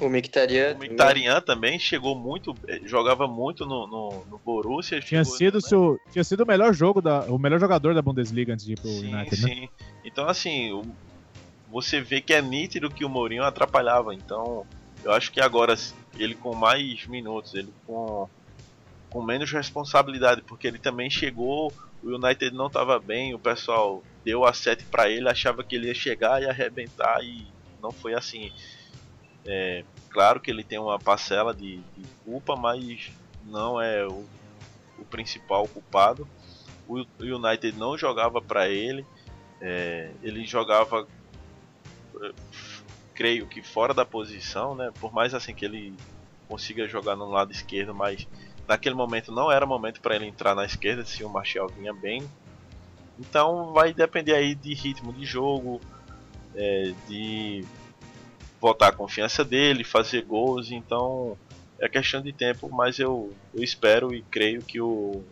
O Mictarian. O Mictarian também chegou muito, eh, jogava muito no, no, no Borussia. Tinha sido, seu, tinha sido o melhor jogo da, o melhor jogador da Bundesliga antes de ir pro sim, United, né? sim. Né? Então assim, você vê que é nítido que o Mourinho atrapalhava. Então, eu acho que agora ele com mais minutos, ele com com menos responsabilidade, porque ele também chegou, o United não estava bem, o pessoal deu a sete para ele, achava que ele ia chegar e arrebentar e não foi assim. É, claro que ele tem uma parcela de, de culpa, mas não é o, o, principal culpado. O United não jogava para ele, é, ele jogava, é, creio que fora da posição, né? Por mais assim que ele consiga jogar no lado esquerdo, mas naquele momento não era momento para ele entrar na esquerda se o Martial vinha bem. Então vai depender aí de ritmo de jogo, é, de voltar a confiança dele, fazer gols, então é questão de tempo, mas eu, eu espero e creio que o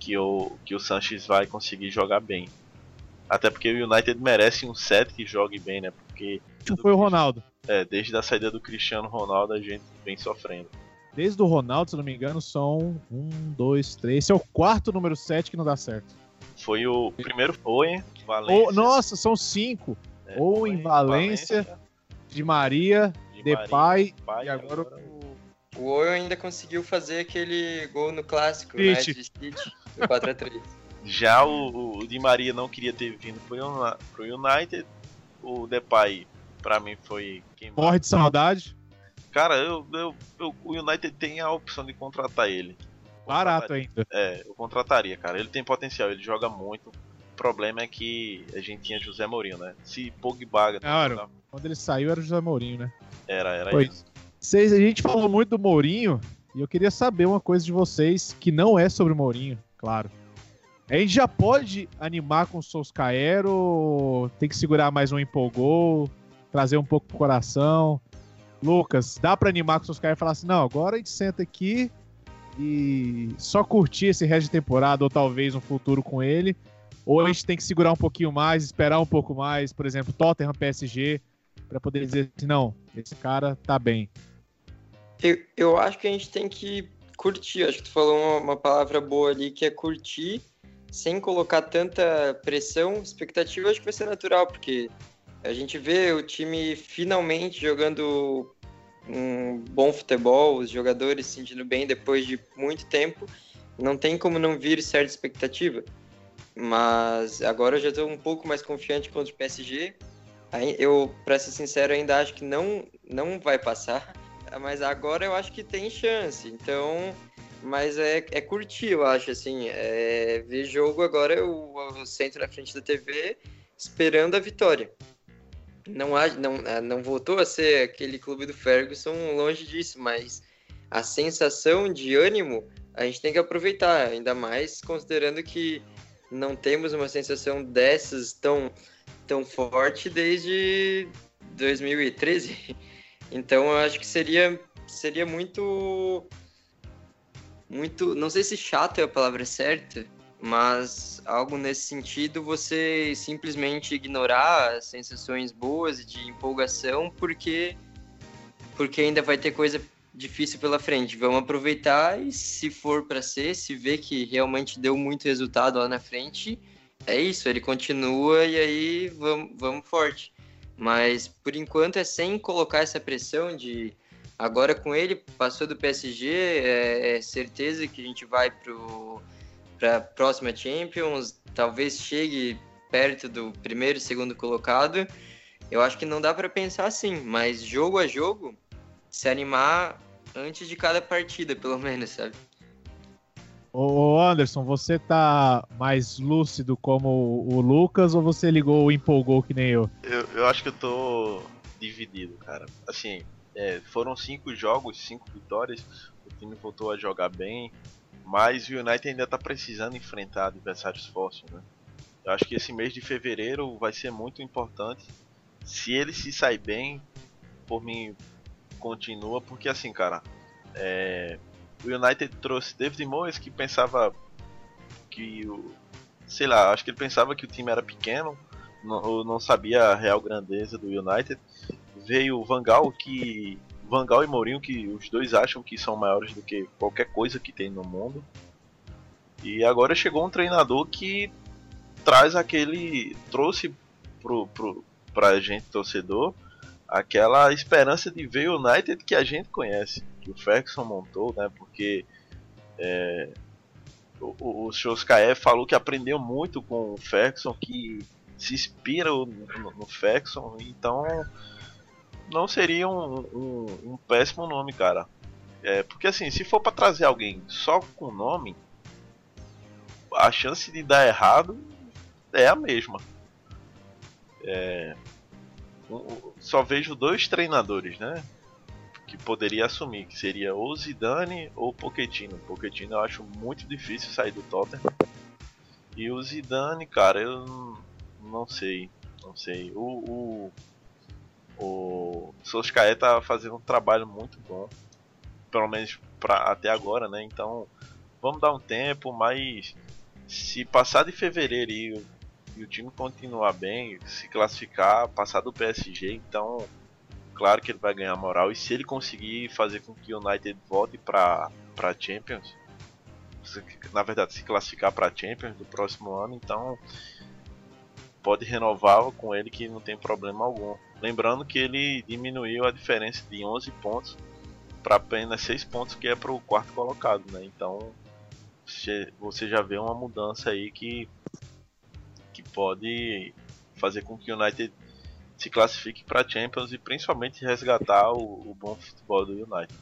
que o que o Sanches vai conseguir jogar bem. Até porque o United merece um set que jogue bem, né? Porque foi o Ronaldo. É, desde a saída do Cristiano Ronaldo a gente vem sofrendo. Desde o Ronaldo, se não me engano, são um, dois, três. Esse é o quarto número 7 que não dá certo. Foi o primeiro foi Valência. Oh, nossa, são cinco. É, ou em Valência, Valência de Maria, de Depay e agora, agora o... o Owen ainda conseguiu fazer aquele gol no clássico, né, de City, 4x3. Já o, o Di Maria não queria ter vindo pro, pro United, o Depay pra mim foi quem Morre de saudade. Cara, eu, eu, eu, o United tem a opção de contratar ele. Barato ainda. É, eu contrataria, cara. Ele tem potencial, ele joga muito. O problema é que a gente tinha José Mourinho, né? Se Pogba... Claro, quando ele saiu era o José Mourinho, né? Era, era pois. isso. Vocês, a gente falou muito do Mourinho e eu queria saber uma coisa de vocês que não é sobre o Mourinho, claro. A gente já pode animar com o Solskjaer ou tem que segurar mais um empolgou, trazer um pouco pro coração? Lucas, dá para animar com o Solskjaer e falar assim, não, agora a gente senta aqui e só curtir esse resto de temporada ou talvez um futuro com ele? Ou a gente tem que segurar um pouquinho mais, esperar um pouco mais, por exemplo, Tottenham, PSG, para poder dizer assim, não, esse cara tá bem. Eu, eu acho que a gente tem que curtir, acho que tu falou uma, uma palavra boa ali, que é curtir, sem colocar tanta pressão, expectativa, acho que vai ser natural, porque a gente vê o time finalmente jogando um bom futebol, os jogadores se sentindo bem depois de muito tempo, não tem como não vir certa expectativa. Mas agora eu já estou um pouco mais confiante contra o PSG. Eu, para ser sincero, ainda acho que não, não vai passar, mas agora eu acho que tem chance. Então, mas é, é curtir, eu acho, assim. É, ver jogo agora, eu, eu sento na frente da TV esperando a vitória não, não, é, não voltou a ser aquele clube do Ferguson longe disso, mas a sensação de ânimo a gente tem que aproveitar, ainda mais considerando que não temos uma sensação dessas tão, tão forte desde 2013. Então eu acho que seria, seria muito. Muito. Não sei se chato é a palavra certa, mas algo nesse sentido você simplesmente ignorar as sensações boas de empolgação porque porque ainda vai ter coisa difícil pela frente. Vamos aproveitar e se for para ser, se vê que realmente deu muito resultado lá na frente, é isso, ele continua e aí vamos, vamos forte. Mas por enquanto é sem colocar essa pressão de agora com ele passou do PSG, é, é certeza que a gente vai para a próxima Champions, talvez chegue perto do primeiro segundo colocado. Eu acho que não dá para pensar assim, mas jogo a jogo, se animar antes de cada partida, pelo menos, sabe? Ô Anderson, você tá mais lúcido como o Lucas ou você ligou o empolgou que nem eu? Eu, eu acho que eu tô dividido, cara. Assim, é, foram cinco jogos, cinco vitórias, o time voltou a jogar bem, mas o United ainda está precisando enfrentar adversários fortes, né? Eu acho que esse mês de fevereiro vai ser muito importante. Se ele se sair bem, por mim continua, porque assim, cara, é... o United trouxe David Moyes que pensava que o, sei lá, acho que ele pensava que o time era pequeno, não, não sabia a real grandeza do United. veio Vangal, que Vangal e Mourinho, que os dois acham que são maiores do que qualquer coisa que tem no mundo. E agora chegou um treinador que traz aquele. trouxe pro, pro, pra gente torcedor aquela esperança de ver o United que a gente conhece, que o Ferguson montou, né? Porque é, o, o Shoskaev falou que aprendeu muito com o Ferguson, que se inspira no, no Ferguson, então não seria um, um, um péssimo nome, cara. É, porque assim, se for para trazer alguém só com nome, a chance de dar errado é a mesma. É, só vejo dois treinadores, né? Que poderia assumir, que seria ou Zidane ou Pochettino. Pochettino eu acho muito difícil sair do Tottenham. E o Zidane, cara, eu não sei, não sei. O, o, o Solskjaer tá fazendo um trabalho muito bom, pelo menos até agora, né? Então, vamos dar um tempo, mas se passar de fevereiro e, e o time continuar bem, se classificar, passar do PSG, então claro que ele vai ganhar moral. E se ele conseguir fazer com que o United volte para para Champions, na verdade se classificar para Champions do próximo ano, então pode renovar com ele que não tem problema algum. Lembrando que ele diminuiu a diferença de 11 pontos para apenas 6 pontos que é para o quarto colocado, né? Então você já vê uma mudança aí que, que pode fazer com que o United se classifique para Champions e principalmente resgatar o, o, bom futebol do United.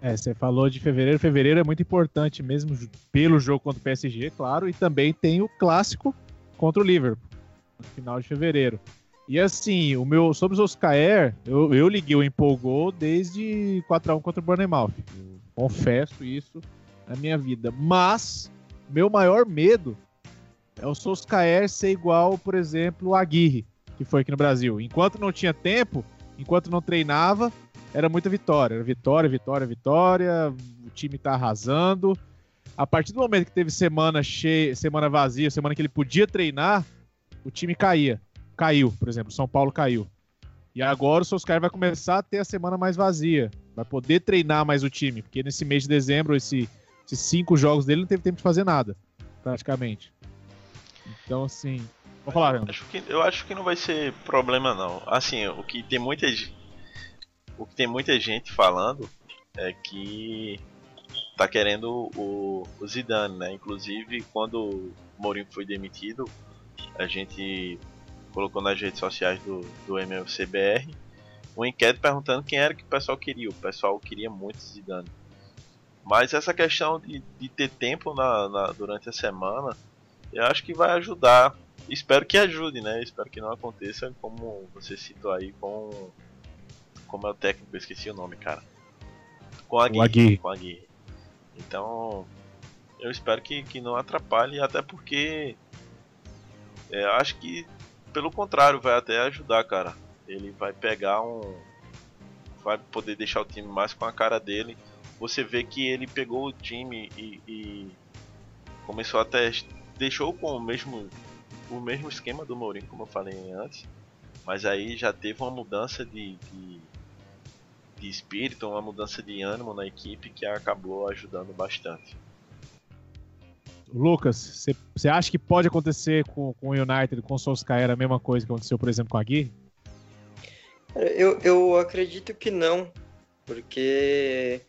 É, você falou de fevereiro. Fevereiro é muito importante mesmo pelo jogo contra o PSG, claro, e também tem o clássico contra o Liverpool no final de fevereiro. E assim, o meu sobre os Oscaer, eu, eu liguei o empolgou desde 4 a 1 contra o Bournemouth. Confesso isso na minha vida. Mas meu maior medo é o Solskjaer ser igual, por exemplo, o Aguirre, que foi aqui no Brasil. Enquanto não tinha tempo, enquanto não treinava, era muita vitória. Era vitória, vitória, vitória. O time tá arrasando. A partir do momento que teve semana cheia, semana vazia, semana que ele podia treinar, o time caía. Caiu, por exemplo, São Paulo caiu. E agora o Solskjaer vai começar a ter a semana mais vazia. Vai poder treinar mais o time, porque nesse mês de dezembro, esse esses cinco jogos dele não teve tempo de fazer nada, praticamente. Então, assim. Vou falar, Leandro. Acho que, eu acho que não vai ser problema, não. Assim, o que tem muita, o que tem muita gente falando é que tá querendo o, o Zidane, né? Inclusive, quando o Mourinho foi demitido, a gente colocou nas redes sociais do, do MLCBR uma enquete perguntando quem era que o pessoal queria. O pessoal queria muito Zidane. Mas essa questão de, de ter tempo na, na, durante a semana, eu acho que vai ajudar. Espero que ajude, né? Espero que não aconteça como você citou aí com. Como é o técnico, eu esqueci o nome, cara. Com a Gui. Com a Gui. Então, eu espero que, que não atrapalhe, até porque. É, acho que, pelo contrário, vai até ajudar, cara. Ele vai pegar um. Vai poder deixar o time mais com a cara dele você vê que ele pegou o time e, e começou até deixou com o mesmo o mesmo esquema do Mourinho, como eu falei antes, mas aí já teve uma mudança de, de, de espírito, uma mudança de ânimo na equipe que acabou ajudando bastante. Lucas, você acha que pode acontecer com, com o United, com o Solskjaer, a mesma coisa que aconteceu, por exemplo, com a Gui? Eu, eu acredito que não, porque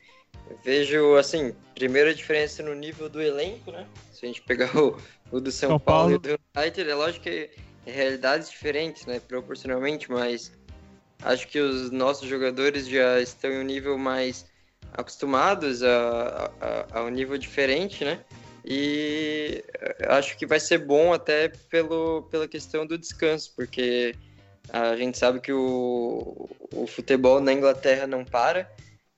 vejo, assim, primeira diferença no nível do elenco, né? Se a gente pegar o, o do São, São Paulo, Paulo, e o do United, é lógico que é realidades diferentes, né? Proporcionalmente, mas acho que os nossos jogadores já estão em um nível mais acostumados a, a, a um nível diferente, né? E acho que vai ser bom até pelo, pela questão do descanso, porque a gente sabe que o, o futebol na Inglaterra não para,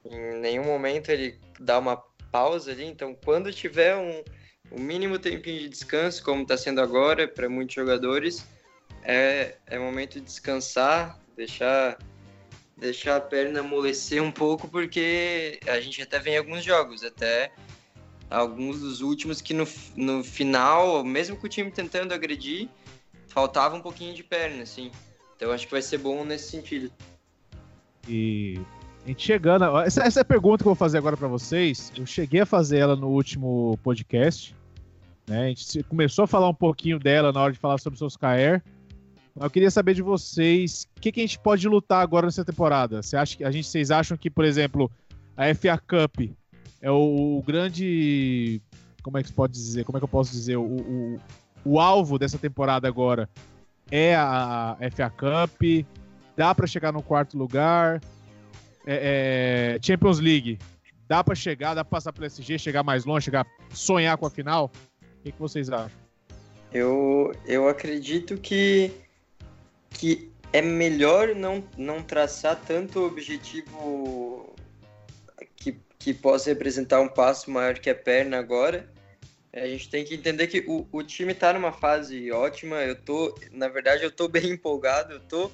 em nenhum momento ele dá uma pausa ali. Então, quando tiver um, um mínimo tempinho de descanso, como está sendo agora para muitos jogadores, é, é momento de descansar, deixar deixar a perna amolecer um pouco, porque a gente até vem alguns jogos, até alguns dos últimos que no, no final, mesmo com o time tentando agredir, faltava um pouquinho de perna, assim. Então acho que vai ser bom nesse sentido. E a gente chegando. Essa, essa é a pergunta que eu vou fazer agora para vocês. Eu cheguei a fazer ela no último podcast. Né? A gente começou a falar um pouquinho dela na hora de falar sobre o Solskjaer. Eu queria saber de vocês o que, que, a gente pode lutar agora nessa temporada. Você acha que a gente, vocês acham que, por exemplo, a FA Cup é o, o grande. Como é que se pode dizer? Como é que eu posso dizer? O, o, o alvo dessa temporada agora é a, FA Cup. Dá para chegar no quarto lugar. É, é, Champions League. Dá para chegar, dá para passar pelo SG, chegar mais longe, chegar, sonhar com a final? O que, que vocês acham? Eu, eu acredito que que é melhor não, não traçar tanto objetivo que, que possa representar um passo maior que a perna agora. A gente tem que entender que o, o time está numa fase ótima. Eu tô, na verdade, eu tô bem empolgado, eu tô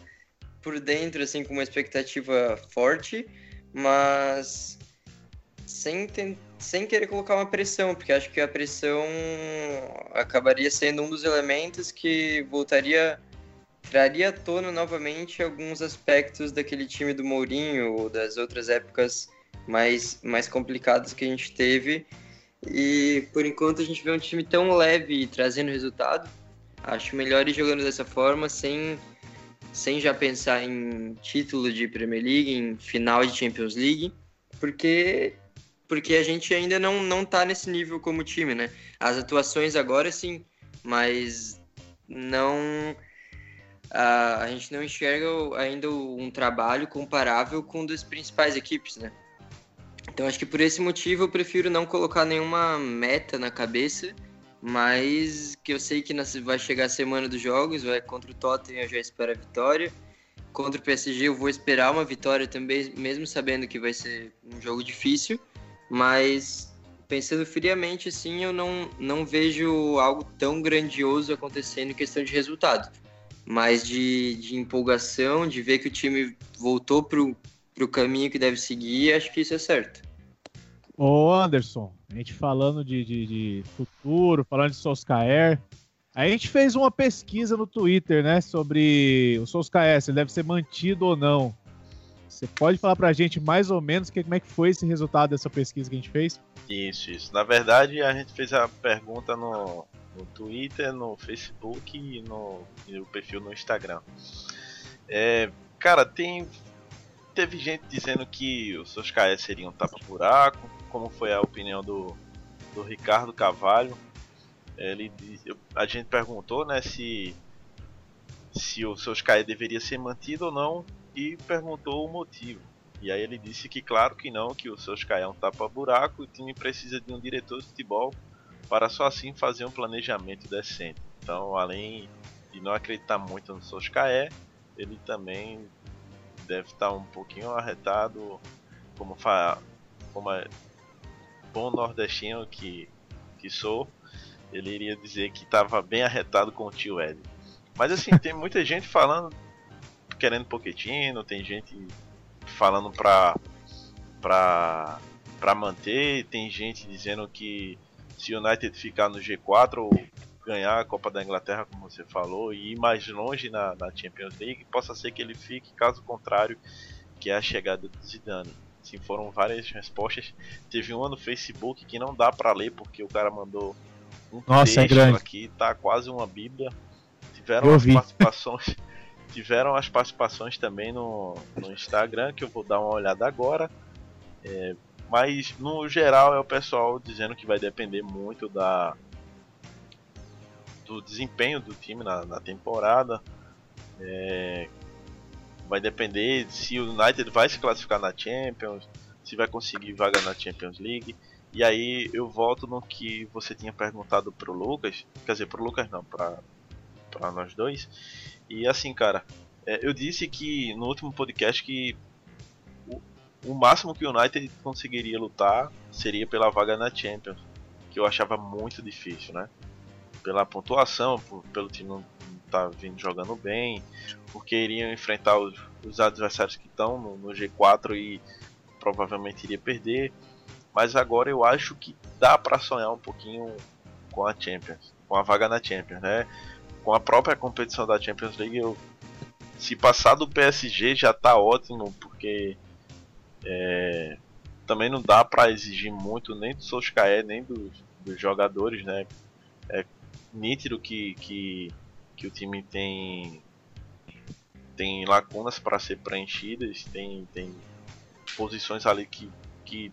por dentro assim com uma expectativa forte, mas sem, sem querer colocar uma pressão, porque acho que a pressão acabaria sendo um dos elementos que voltaria traria à tona novamente alguns aspectos daquele time do Mourinho ou das outras épocas mais, mais complicadas que a gente teve. E por enquanto a gente vê um time tão leve e trazendo resultado. Acho melhor ir jogando dessa forma, sem, sem já pensar em título de Premier League, em final de Champions League, porque porque a gente ainda não, não tá nesse nível como time, né? As atuações agora sim, mas não a, a gente não enxerga ainda um trabalho comparável com um das principais equipes, né? Então acho que por esse motivo eu prefiro não colocar nenhuma meta na cabeça, mas que eu sei que vai chegar a semana dos jogos, vai contra o Tottenham eu já espero a vitória. Contra o PSG eu vou esperar uma vitória também, mesmo sabendo que vai ser um jogo difícil, mas pensando friamente assim, eu não, não vejo algo tão grandioso acontecendo em questão de resultado mas de, de empolgação, de ver que o time voltou para o caminho que deve seguir, acho que isso é certo. Ô Anderson, a gente falando de, de, de futuro, falando de Solskjaer, a gente fez uma pesquisa no Twitter, né, sobre o Solskjaer, se ele deve ser mantido ou não. Você pode falar pra gente mais ou menos que, como é que foi esse resultado dessa pesquisa que a gente fez? Isso, isso. Na verdade, a gente fez a pergunta no, no Twitter, no Facebook e no, no perfil no Instagram. É, cara, tem teve gente dizendo que os seus KS seriam tapa-buraco, como foi a opinião do, do Ricardo Cavalho. Ele, a gente perguntou né, se, se o seus KS deveria ser mantido ou não e perguntou o motivo. E aí ele disse que claro que não, que o KS é um tapa-buraco e o time precisa de um diretor de futebol para só assim fazer um planejamento decente. Então, além de não acreditar muito no Solskjaer, ele também deve estar um pouquinho arretado, como, fa como é bom nordestino que, que sou, ele iria dizer que estava bem arretado com o tio Ed. Mas assim, tem muita gente falando, querendo Poquetino, tem gente falando pra, pra, pra manter, tem gente dizendo que se o United ficar no G4 ou ganhar a Copa da Inglaterra, como você falou, e ir mais longe na, na Champions League, possa ser que ele fique, caso contrário, que é a chegada do Zidane. Sim, foram várias respostas. Teve uma no Facebook que não dá para ler porque o cara mandou um Nossa, é texto é aqui, tá quase uma bíblia. Tiveram participações, tiveram as participações também no, no Instagram que eu vou dar uma olhada agora. É, mas no geral é o pessoal dizendo que vai depender muito da do desempenho do time na, na temporada. É, vai depender se o United vai se classificar na Champions, se vai conseguir vaga na Champions League. E aí eu volto no que você tinha perguntado pro Lucas, quer dizer, pro Lucas não, pra nós dois. E assim, cara, é, eu disse que no último podcast que o máximo que o United conseguiria lutar seria pela vaga na Champions, que eu achava muito difícil, né? Pela pontuação, por, pelo time não tá vindo jogando bem, porque iriam enfrentar os, os adversários que estão no, no, G4 e provavelmente iria perder. Mas agora eu acho que dá para sonhar um pouquinho com a Champions, com a vaga na Champions, né? Com a própria competição da Champions League, eu, se passar do PSG já tá ótimo, porque é, também não dá para exigir muito nem do Solskjaer, nem dos, dos jogadores, né? É nítido que, que, que o time tem tem lacunas para ser preenchidas, tem, tem posições ali que, que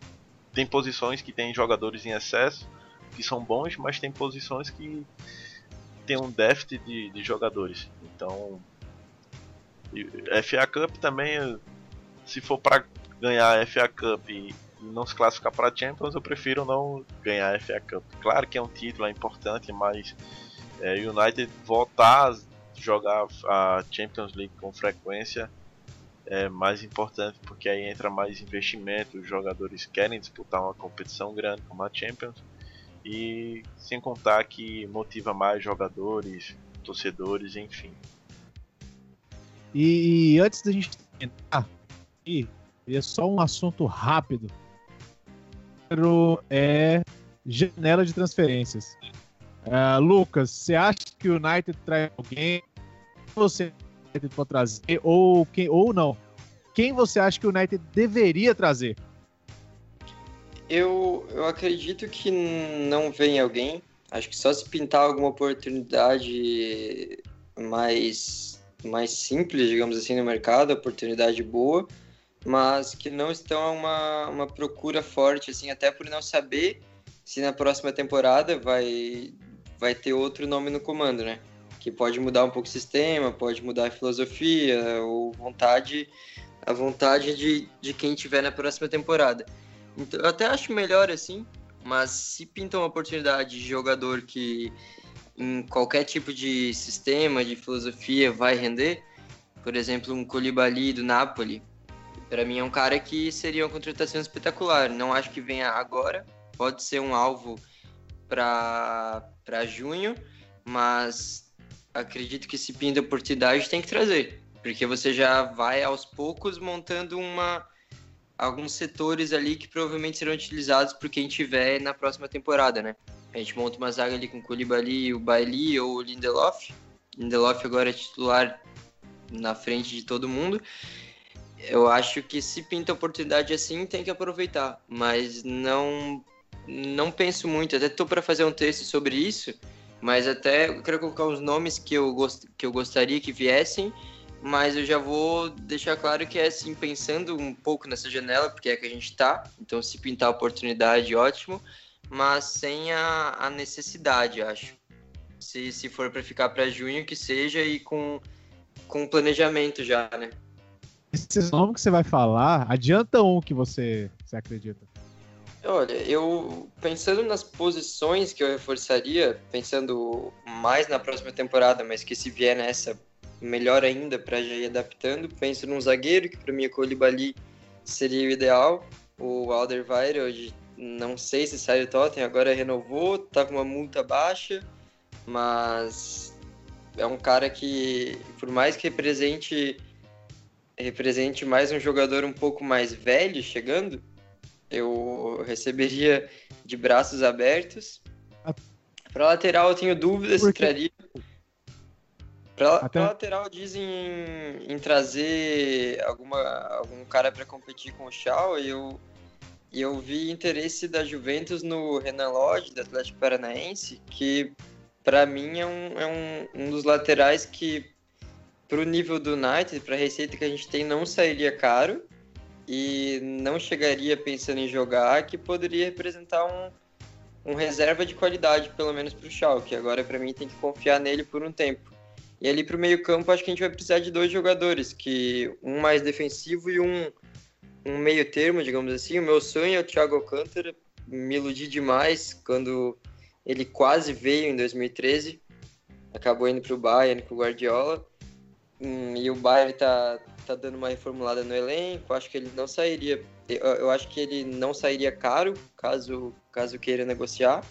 tem posições que tem jogadores em excesso que são bons, mas tem posições que tem um déficit de, de jogadores. Então, FA Cup também, se for para ganhar a FA Cup e não se classificar para Champions, eu prefiro não ganhar a FA Cup. Claro que é um título, é importante, mas é, United voltar a jogar a Champions League com frequência é mais importante porque aí entra mais investimento, os jogadores querem disputar uma competição grande como a Champions e sem contar que motiva mais jogadores, torcedores, enfim. E, antes da gente entrar aqui, é só um assunto rápido. É janela de transferências. Uh, Lucas, você acha que o United traz alguém? Você pode trazer ou quem ou não? Quem você acha que o United deveria trazer? Eu, eu acredito que não vem alguém. Acho que só se pintar alguma oportunidade mais, mais simples, digamos assim, no mercado, oportunidade boa, mas que não estão uma, uma procura forte, assim, até por não saber se na próxima temporada vai, vai ter outro nome no comando, né? Que pode mudar um pouco o sistema, pode mudar a filosofia ou vontade, a vontade de, de quem tiver na próxima temporada. Então, eu até acho melhor assim, mas se pinta uma oportunidade de jogador que em qualquer tipo de sistema, de filosofia vai render, por exemplo, um Koulibaly do Napoli, para mim é um cara que seria uma contratação espetacular. Não acho que venha agora, pode ser um alvo para junho, mas acredito que se pinta oportunidade tem que trazer, porque você já vai aos poucos montando uma alguns setores ali que provavelmente serão utilizados por quem tiver na próxima temporada, né? A gente monta uma zaga ali com o Koulibaly, o Bailey ou o Lindelof. Lindelof agora é titular na frente de todo mundo. Eu acho que se pinta oportunidade assim, tem que aproveitar, mas não não penso muito, até estou para fazer um texto sobre isso, mas até eu quero colocar os nomes que eu, gost, que eu gostaria que viessem mas eu já vou deixar claro que é assim, pensando um pouco nessa janela, porque é que a gente está, então se pintar a oportunidade, ótimo, mas sem a, a necessidade, acho. Se, se for para ficar para junho, que seja e com, com planejamento já, né? Esses nomes que você vai falar, adianta um que você, você acredita? Olha, eu pensando nas posições que eu reforçaria, pensando mais na próxima temporada, mas que se vier nessa melhor ainda para já ir adaptando. Penso num zagueiro, que para mim o Colibali seria o ideal. O Alderweireld, não sei se sai do Tottenham, agora renovou, tá com uma multa baixa, mas é um cara que, por mais que represente represente mais um jogador um pouco mais velho chegando, eu receberia de braços abertos. Ah. Para lateral eu tenho dúvidas se traria Pra, Até... pra lateral dizem em, em, trazer alguma, algum cara para competir com o Shaw e eu, e eu vi interesse da Juventus no Renan Lodge, do Atlético Paranaense, que para mim é, um, é um, um dos laterais que para o nível do United, para a receita que a gente tem, não sairia caro e não chegaria pensando em jogar, que poderia representar um, um reserva de qualidade, pelo menos para o Shaw, que agora para mim tem que confiar nele por um tempo. E ali para o meio campo, acho que a gente vai precisar de dois jogadores, que um mais defensivo e um, um meio termo, digamos assim. O meu sonho é o Thiago Alcântara. Me iludi demais quando ele quase veio em 2013. Acabou indo para o Bayern com o Guardiola. Hum, e o Bayern está tá dando uma reformulada no elenco. Acho que ele não sairia. Eu acho que ele não sairia caro caso, caso queira negociar.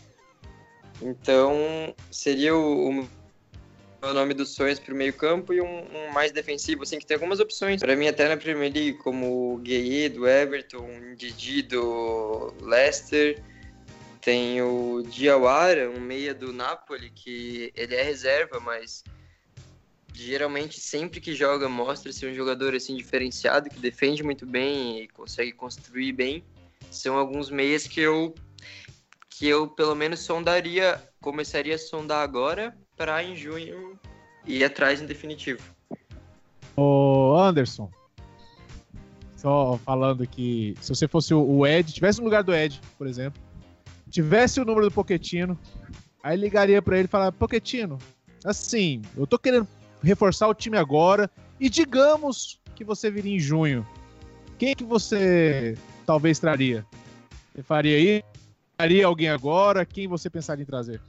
Então, seria o, o o nome dos sonhos para o meio campo e um, um, mais defensivo, assim, que tem algumas opções. Para mim, até na Premier League, como o Gueye do Everton, Didi do Leicester, tem o Diawara, um meia do Napoli, que ele é reserva, mas geralmente sempre que joga mostra-se um jogador assim diferenciado que defende muito bem e consegue construir bem. São alguns meias que eu que eu pelo menos sondaria, começaria a sondar agora para em junho ir atrás em definitivo. Ô Anderson, só falando que se você fosse o Ed, tivesse no lugar do Ed, por exemplo, tivesse o número do Poquetino, aí ligaria para ele e falaria, Poquetino, assim, eu tô querendo reforçar o time agora e digamos que você viria em junho. Quem que você talvez traria? Você faria aí? Traria alguém agora? Quem você pensaria em trazer?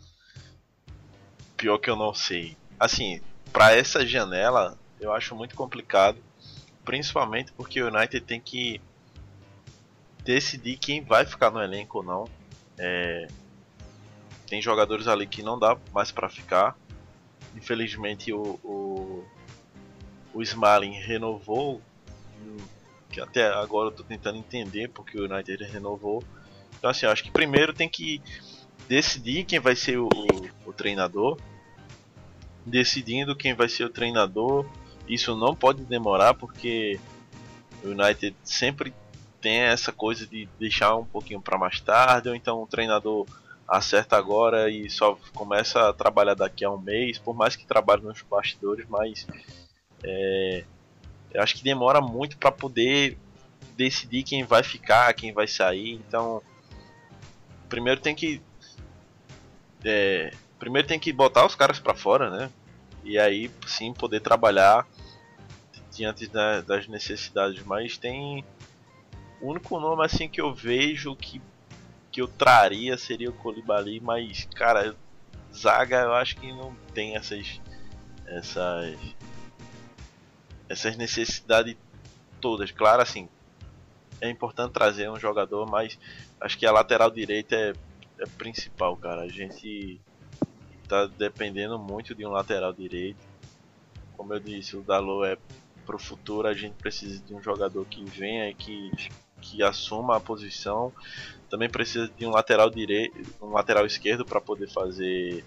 Pior que eu não sei. Assim, para essa janela, eu acho muito complicado, principalmente porque o United tem que decidir quem vai ficar no elenco ou não. É... Tem jogadores ali que não dá mais para ficar. Infelizmente o, o, o Smalling renovou, que até agora eu tô tentando entender porque o United renovou. Então assim, acho que primeiro tem que decidir quem vai ser o, o, o treinador. Decidindo quem vai ser o treinador, isso não pode demorar porque o United sempre tem essa coisa de deixar um pouquinho para mais tarde, ou então o treinador acerta agora e só começa a trabalhar daqui a um mês, por mais que trabalhe nos bastidores, mas é, eu acho que demora muito para poder decidir quem vai ficar, quem vai sair. Então, primeiro tem que é, primeiro tem que botar os caras para fora, né? E aí sim poder trabalhar diante da, das necessidades. Mas tem o único nome assim que eu vejo que que eu traria seria o Colibali, mas cara, zaga eu acho que não tem essas essas essas necessidades todas. Claro, assim, é importante trazer um jogador, mas acho que a lateral direita é, é principal, cara. A gente tá dependendo muito de um lateral direito. Como eu disse, o Dalot é pro futuro, a gente precisa de um jogador que venha e que, que assuma a posição também precisa de um lateral direito, um lateral esquerdo para poder fazer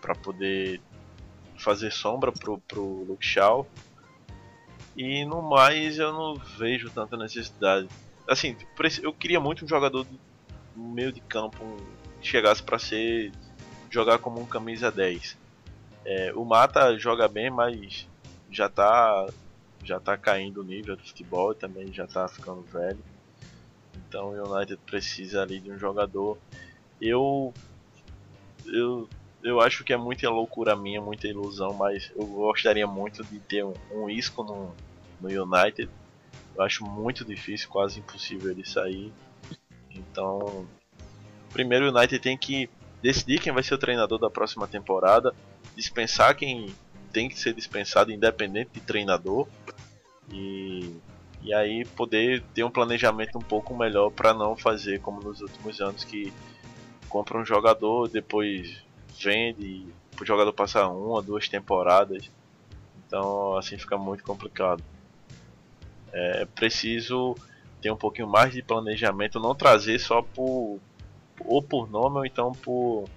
para poder fazer sombra pro pro Luke Shaw. E no mais eu não vejo tanta necessidade. Assim, eu queria muito um jogador no meio de campo que chegasse para ser jogar como um camisa 10. É, o Mata joga bem, mas já tá já tá caindo o nível do futebol e também já tá ficando velho. Então o United precisa ali de um jogador. Eu eu eu acho que é muita loucura minha, muita ilusão, mas eu gostaria muito de ter um, um Isco no, no United. Eu acho muito difícil, quase impossível ele sair. Então, primeiro o United tem que decidir quem vai ser o treinador da próxima temporada, dispensar quem tem que ser dispensado, independente de treinador. E e aí poder ter um planejamento um pouco melhor para não fazer como nos últimos anos que compra um jogador, depois vende, o jogador passar uma, duas temporadas. Então assim fica muito complicado. É preciso ter um pouquinho mais de planejamento, não trazer só por ou por nome ou então por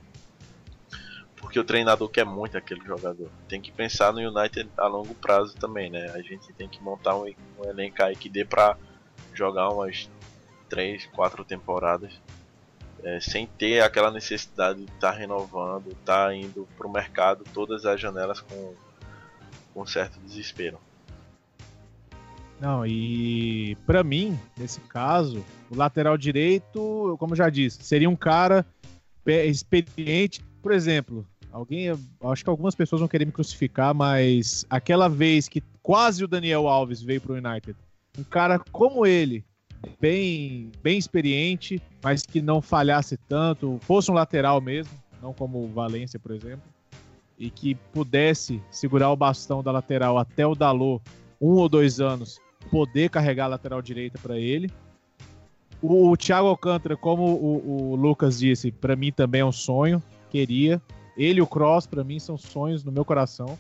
porque o treinador quer muito aquele jogador. Tem que pensar no United a longo prazo também, né? A gente tem que montar um, um elenco aí que dê pra jogar umas 3, 4 temporadas. É, sem ter aquela necessidade de estar tá renovando, estar tá indo pro mercado todas as janelas com, com certo desespero. Não, e para mim, nesse caso, o lateral direito, como já disse, seria um cara experiente. Por exemplo, Alguém, acho que algumas pessoas vão querer me crucificar, mas aquela vez que quase o Daniel Alves veio para o United, um cara como ele, bem, bem experiente, mas que não falhasse tanto, fosse um lateral mesmo, não como o Valência, por exemplo, e que pudesse segurar o bastão da lateral até o Dalot, um ou dois anos, poder carregar a lateral direita para ele. O, o Thiago Alcântara, como o, o Lucas disse, para mim também é um sonho, queria. Ele e o Cross, para mim, são sonhos no meu coração.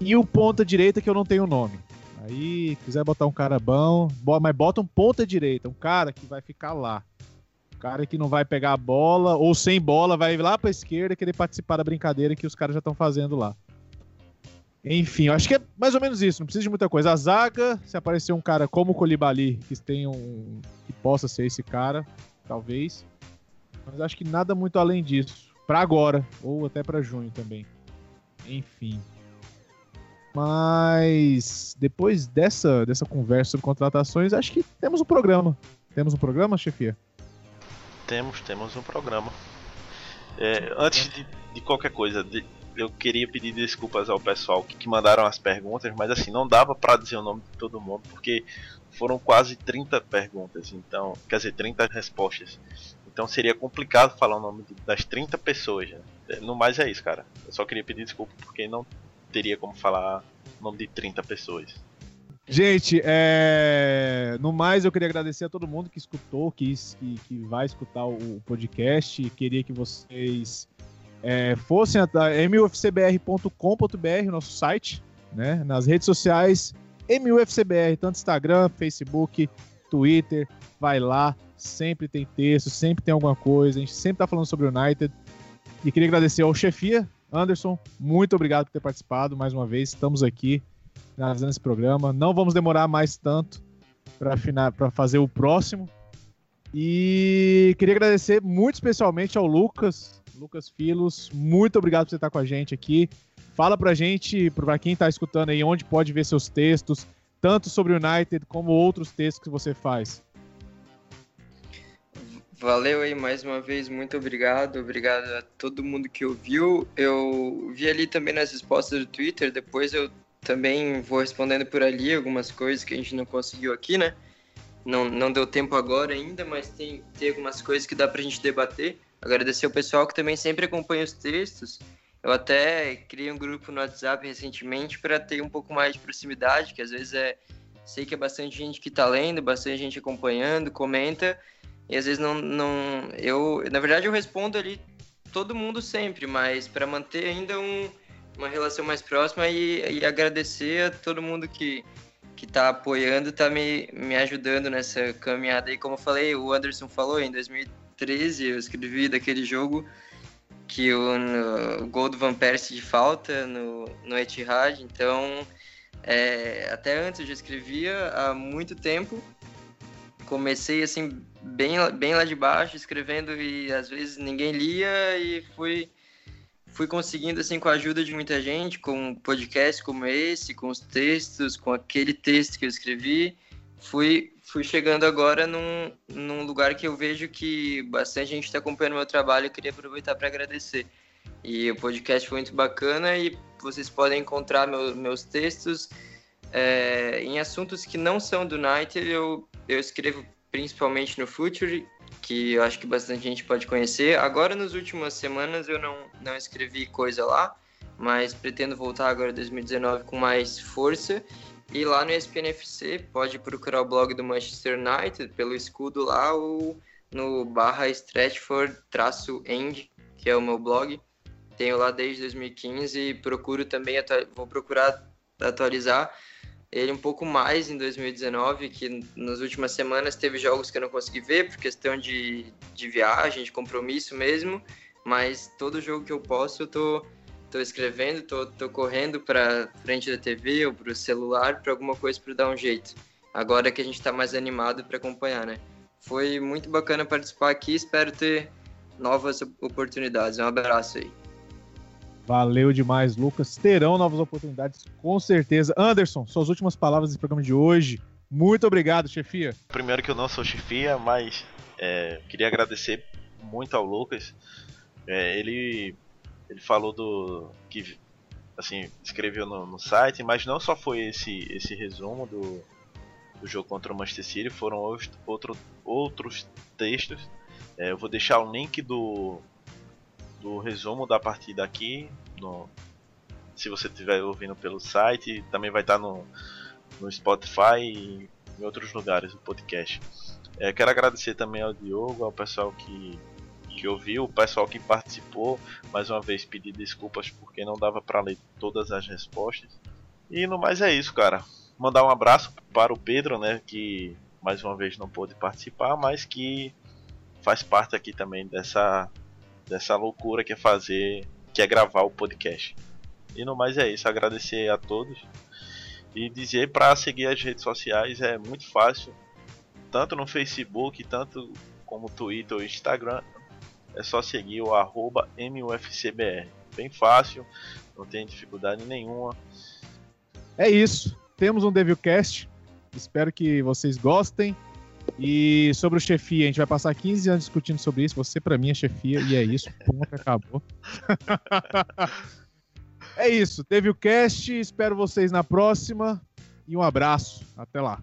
E o ponta direita que eu não tenho nome. Aí, quiser botar um cara bom, mas bota um ponta direita, um cara que vai ficar lá. Um cara que não vai pegar a bola, ou sem bola, vai lá pra esquerda querer participar da brincadeira que os caras já estão fazendo lá. Enfim, eu acho que é mais ou menos isso, não precisa de muita coisa. A zaga, se aparecer um cara como o Colibali, que tem um. que possa ser esse cara, talvez. Mas acho que nada muito além disso. Para agora, ou até para junho também. Enfim. Mas depois dessa, dessa conversa sobre contratações, acho que temos um programa. Temos um programa, chefia? Temos, temos um programa. É, antes de, de, qualquer coisa, de, eu queria pedir desculpas ao pessoal que, que mandaram as perguntas, mas assim, não dava para dizer o nome de todo mundo, porque foram quase 30 perguntas, então, quer dizer, 30 respostas. Então seria complicado falar o nome das 30 pessoas. Né? No mais é isso, cara. Eu só queria pedir desculpa porque não teria como falar o nome de 30 pessoas. Gente, é... no mais eu queria agradecer a todo mundo que escutou, que, que, que vai escutar o podcast. Queria que vocês é, fossem a mufcbr.com.br, nosso site, né? Nas redes sociais, MUFCBR, tanto Instagram, Facebook, Twitter, vai lá, sempre tem texto, sempre tem alguma coisa, a gente sempre tá falando sobre o United. E queria agradecer ao chefia, Anderson, muito obrigado por ter participado mais uma vez. Estamos aqui finalizando esse programa. Não vamos demorar mais tanto para fazer o próximo. E queria agradecer muito especialmente ao Lucas, Lucas Filos. Muito obrigado por você estar com a gente aqui. Fala pra gente, para quem está escutando aí, onde pode ver seus textos, tanto sobre o United como outros textos que você faz. Valeu aí mais uma vez, muito obrigado. Obrigado a todo mundo que ouviu. Eu vi ali também nas respostas do Twitter, depois eu também vou respondendo por ali algumas coisas que a gente não conseguiu aqui, né? Não, não deu tempo agora ainda, mas tem, tem algumas coisas que dá pra gente debater. Agradecer o pessoal que também sempre acompanha os textos. Eu até criei um grupo no WhatsApp recentemente para ter um pouco mais de proximidade, que às vezes é. Sei que é bastante gente que tá lendo, bastante gente acompanhando, comenta e às vezes não, não. Eu, na verdade, eu respondo ali todo mundo sempre, mas para manter ainda um, uma relação mais próxima e, e, agradecer a todo mundo que, que tá apoiando, tá me, me ajudando nessa caminhada. E como eu falei, o Anderson falou, em 2013 eu escrevi daquele jogo que o, o gol do Van Persie de falta no, no Etihad, então é, até antes eu já escrevia há muito tempo comecei assim bem bem lá de baixo escrevendo e às vezes ninguém lia e fui fui conseguindo assim com a ajuda de muita gente com um podcast como esse com os textos com aquele texto que eu escrevi fui fui chegando agora num, num lugar que eu vejo que bastante gente está acompanhando meu trabalho e queria aproveitar para agradecer e o podcast foi muito bacana e vocês podem encontrar meu, meus textos é, em assuntos que não são do United, eu, eu escrevo principalmente no Future, que eu acho que bastante gente pode conhecer. Agora, nas últimas semanas, eu não, não escrevi coisa lá, mas pretendo voltar agora em 2019 com mais força. E lá no ESPNFC, pode procurar o blog do Manchester United pelo escudo lá ou no barra Stratford-end, que é o meu blog. Tenho lá desde 2015 e procuro também, vou procurar atualizar ele um pouco mais em 2019, que nas últimas semanas teve jogos que eu não consegui ver por questão de, de viagem, de compromisso mesmo, mas todo jogo que eu posso eu tô, tô escrevendo, tô, tô correndo para frente da TV ou para o celular para alguma coisa para dar um jeito. Agora que a gente está mais animado para acompanhar, né? Foi muito bacana participar aqui, espero ter novas oportunidades. Um abraço aí. Valeu demais, Lucas. Terão novas oportunidades, com certeza. Anderson, suas últimas palavras do programa de hoje. Muito obrigado, chefia. Primeiro que eu não sou chefia, mas é, queria agradecer muito ao Lucas. É, ele, ele falou do que assim escreveu no, no, site, mas não só foi esse esse resumo do, do jogo contra o Manchester City, foram outro, outros textos. É, eu vou deixar o link do do resumo da partida aqui. No, se você estiver ouvindo pelo site, também vai estar no, no Spotify e em outros lugares do podcast. É, quero agradecer também ao Diogo, ao pessoal que, que ouviu, o pessoal que participou. Mais uma vez pedir desculpas porque não dava para ler todas as respostas. E no mais é isso, cara. Mandar um abraço para o Pedro, né, que mais uma vez não pôde participar, mas que faz parte aqui também dessa dessa loucura que é fazer, que é gravar o podcast. E no mais é isso, agradecer a todos e dizer para seguir as redes sociais é muito fácil, tanto no Facebook, tanto como Twitter ou Instagram. É só seguir o arroba MUFCBR. Bem fácil, não tem dificuldade nenhuma. É isso. Temos um Devilcast. Espero que vocês gostem. E sobre o chefia, a gente vai passar 15 anos discutindo sobre isso. Você, para mim, é chefia, e é isso. Ponto, acabou. é isso. Teve o cast. Espero vocês na próxima. E um abraço. Até lá.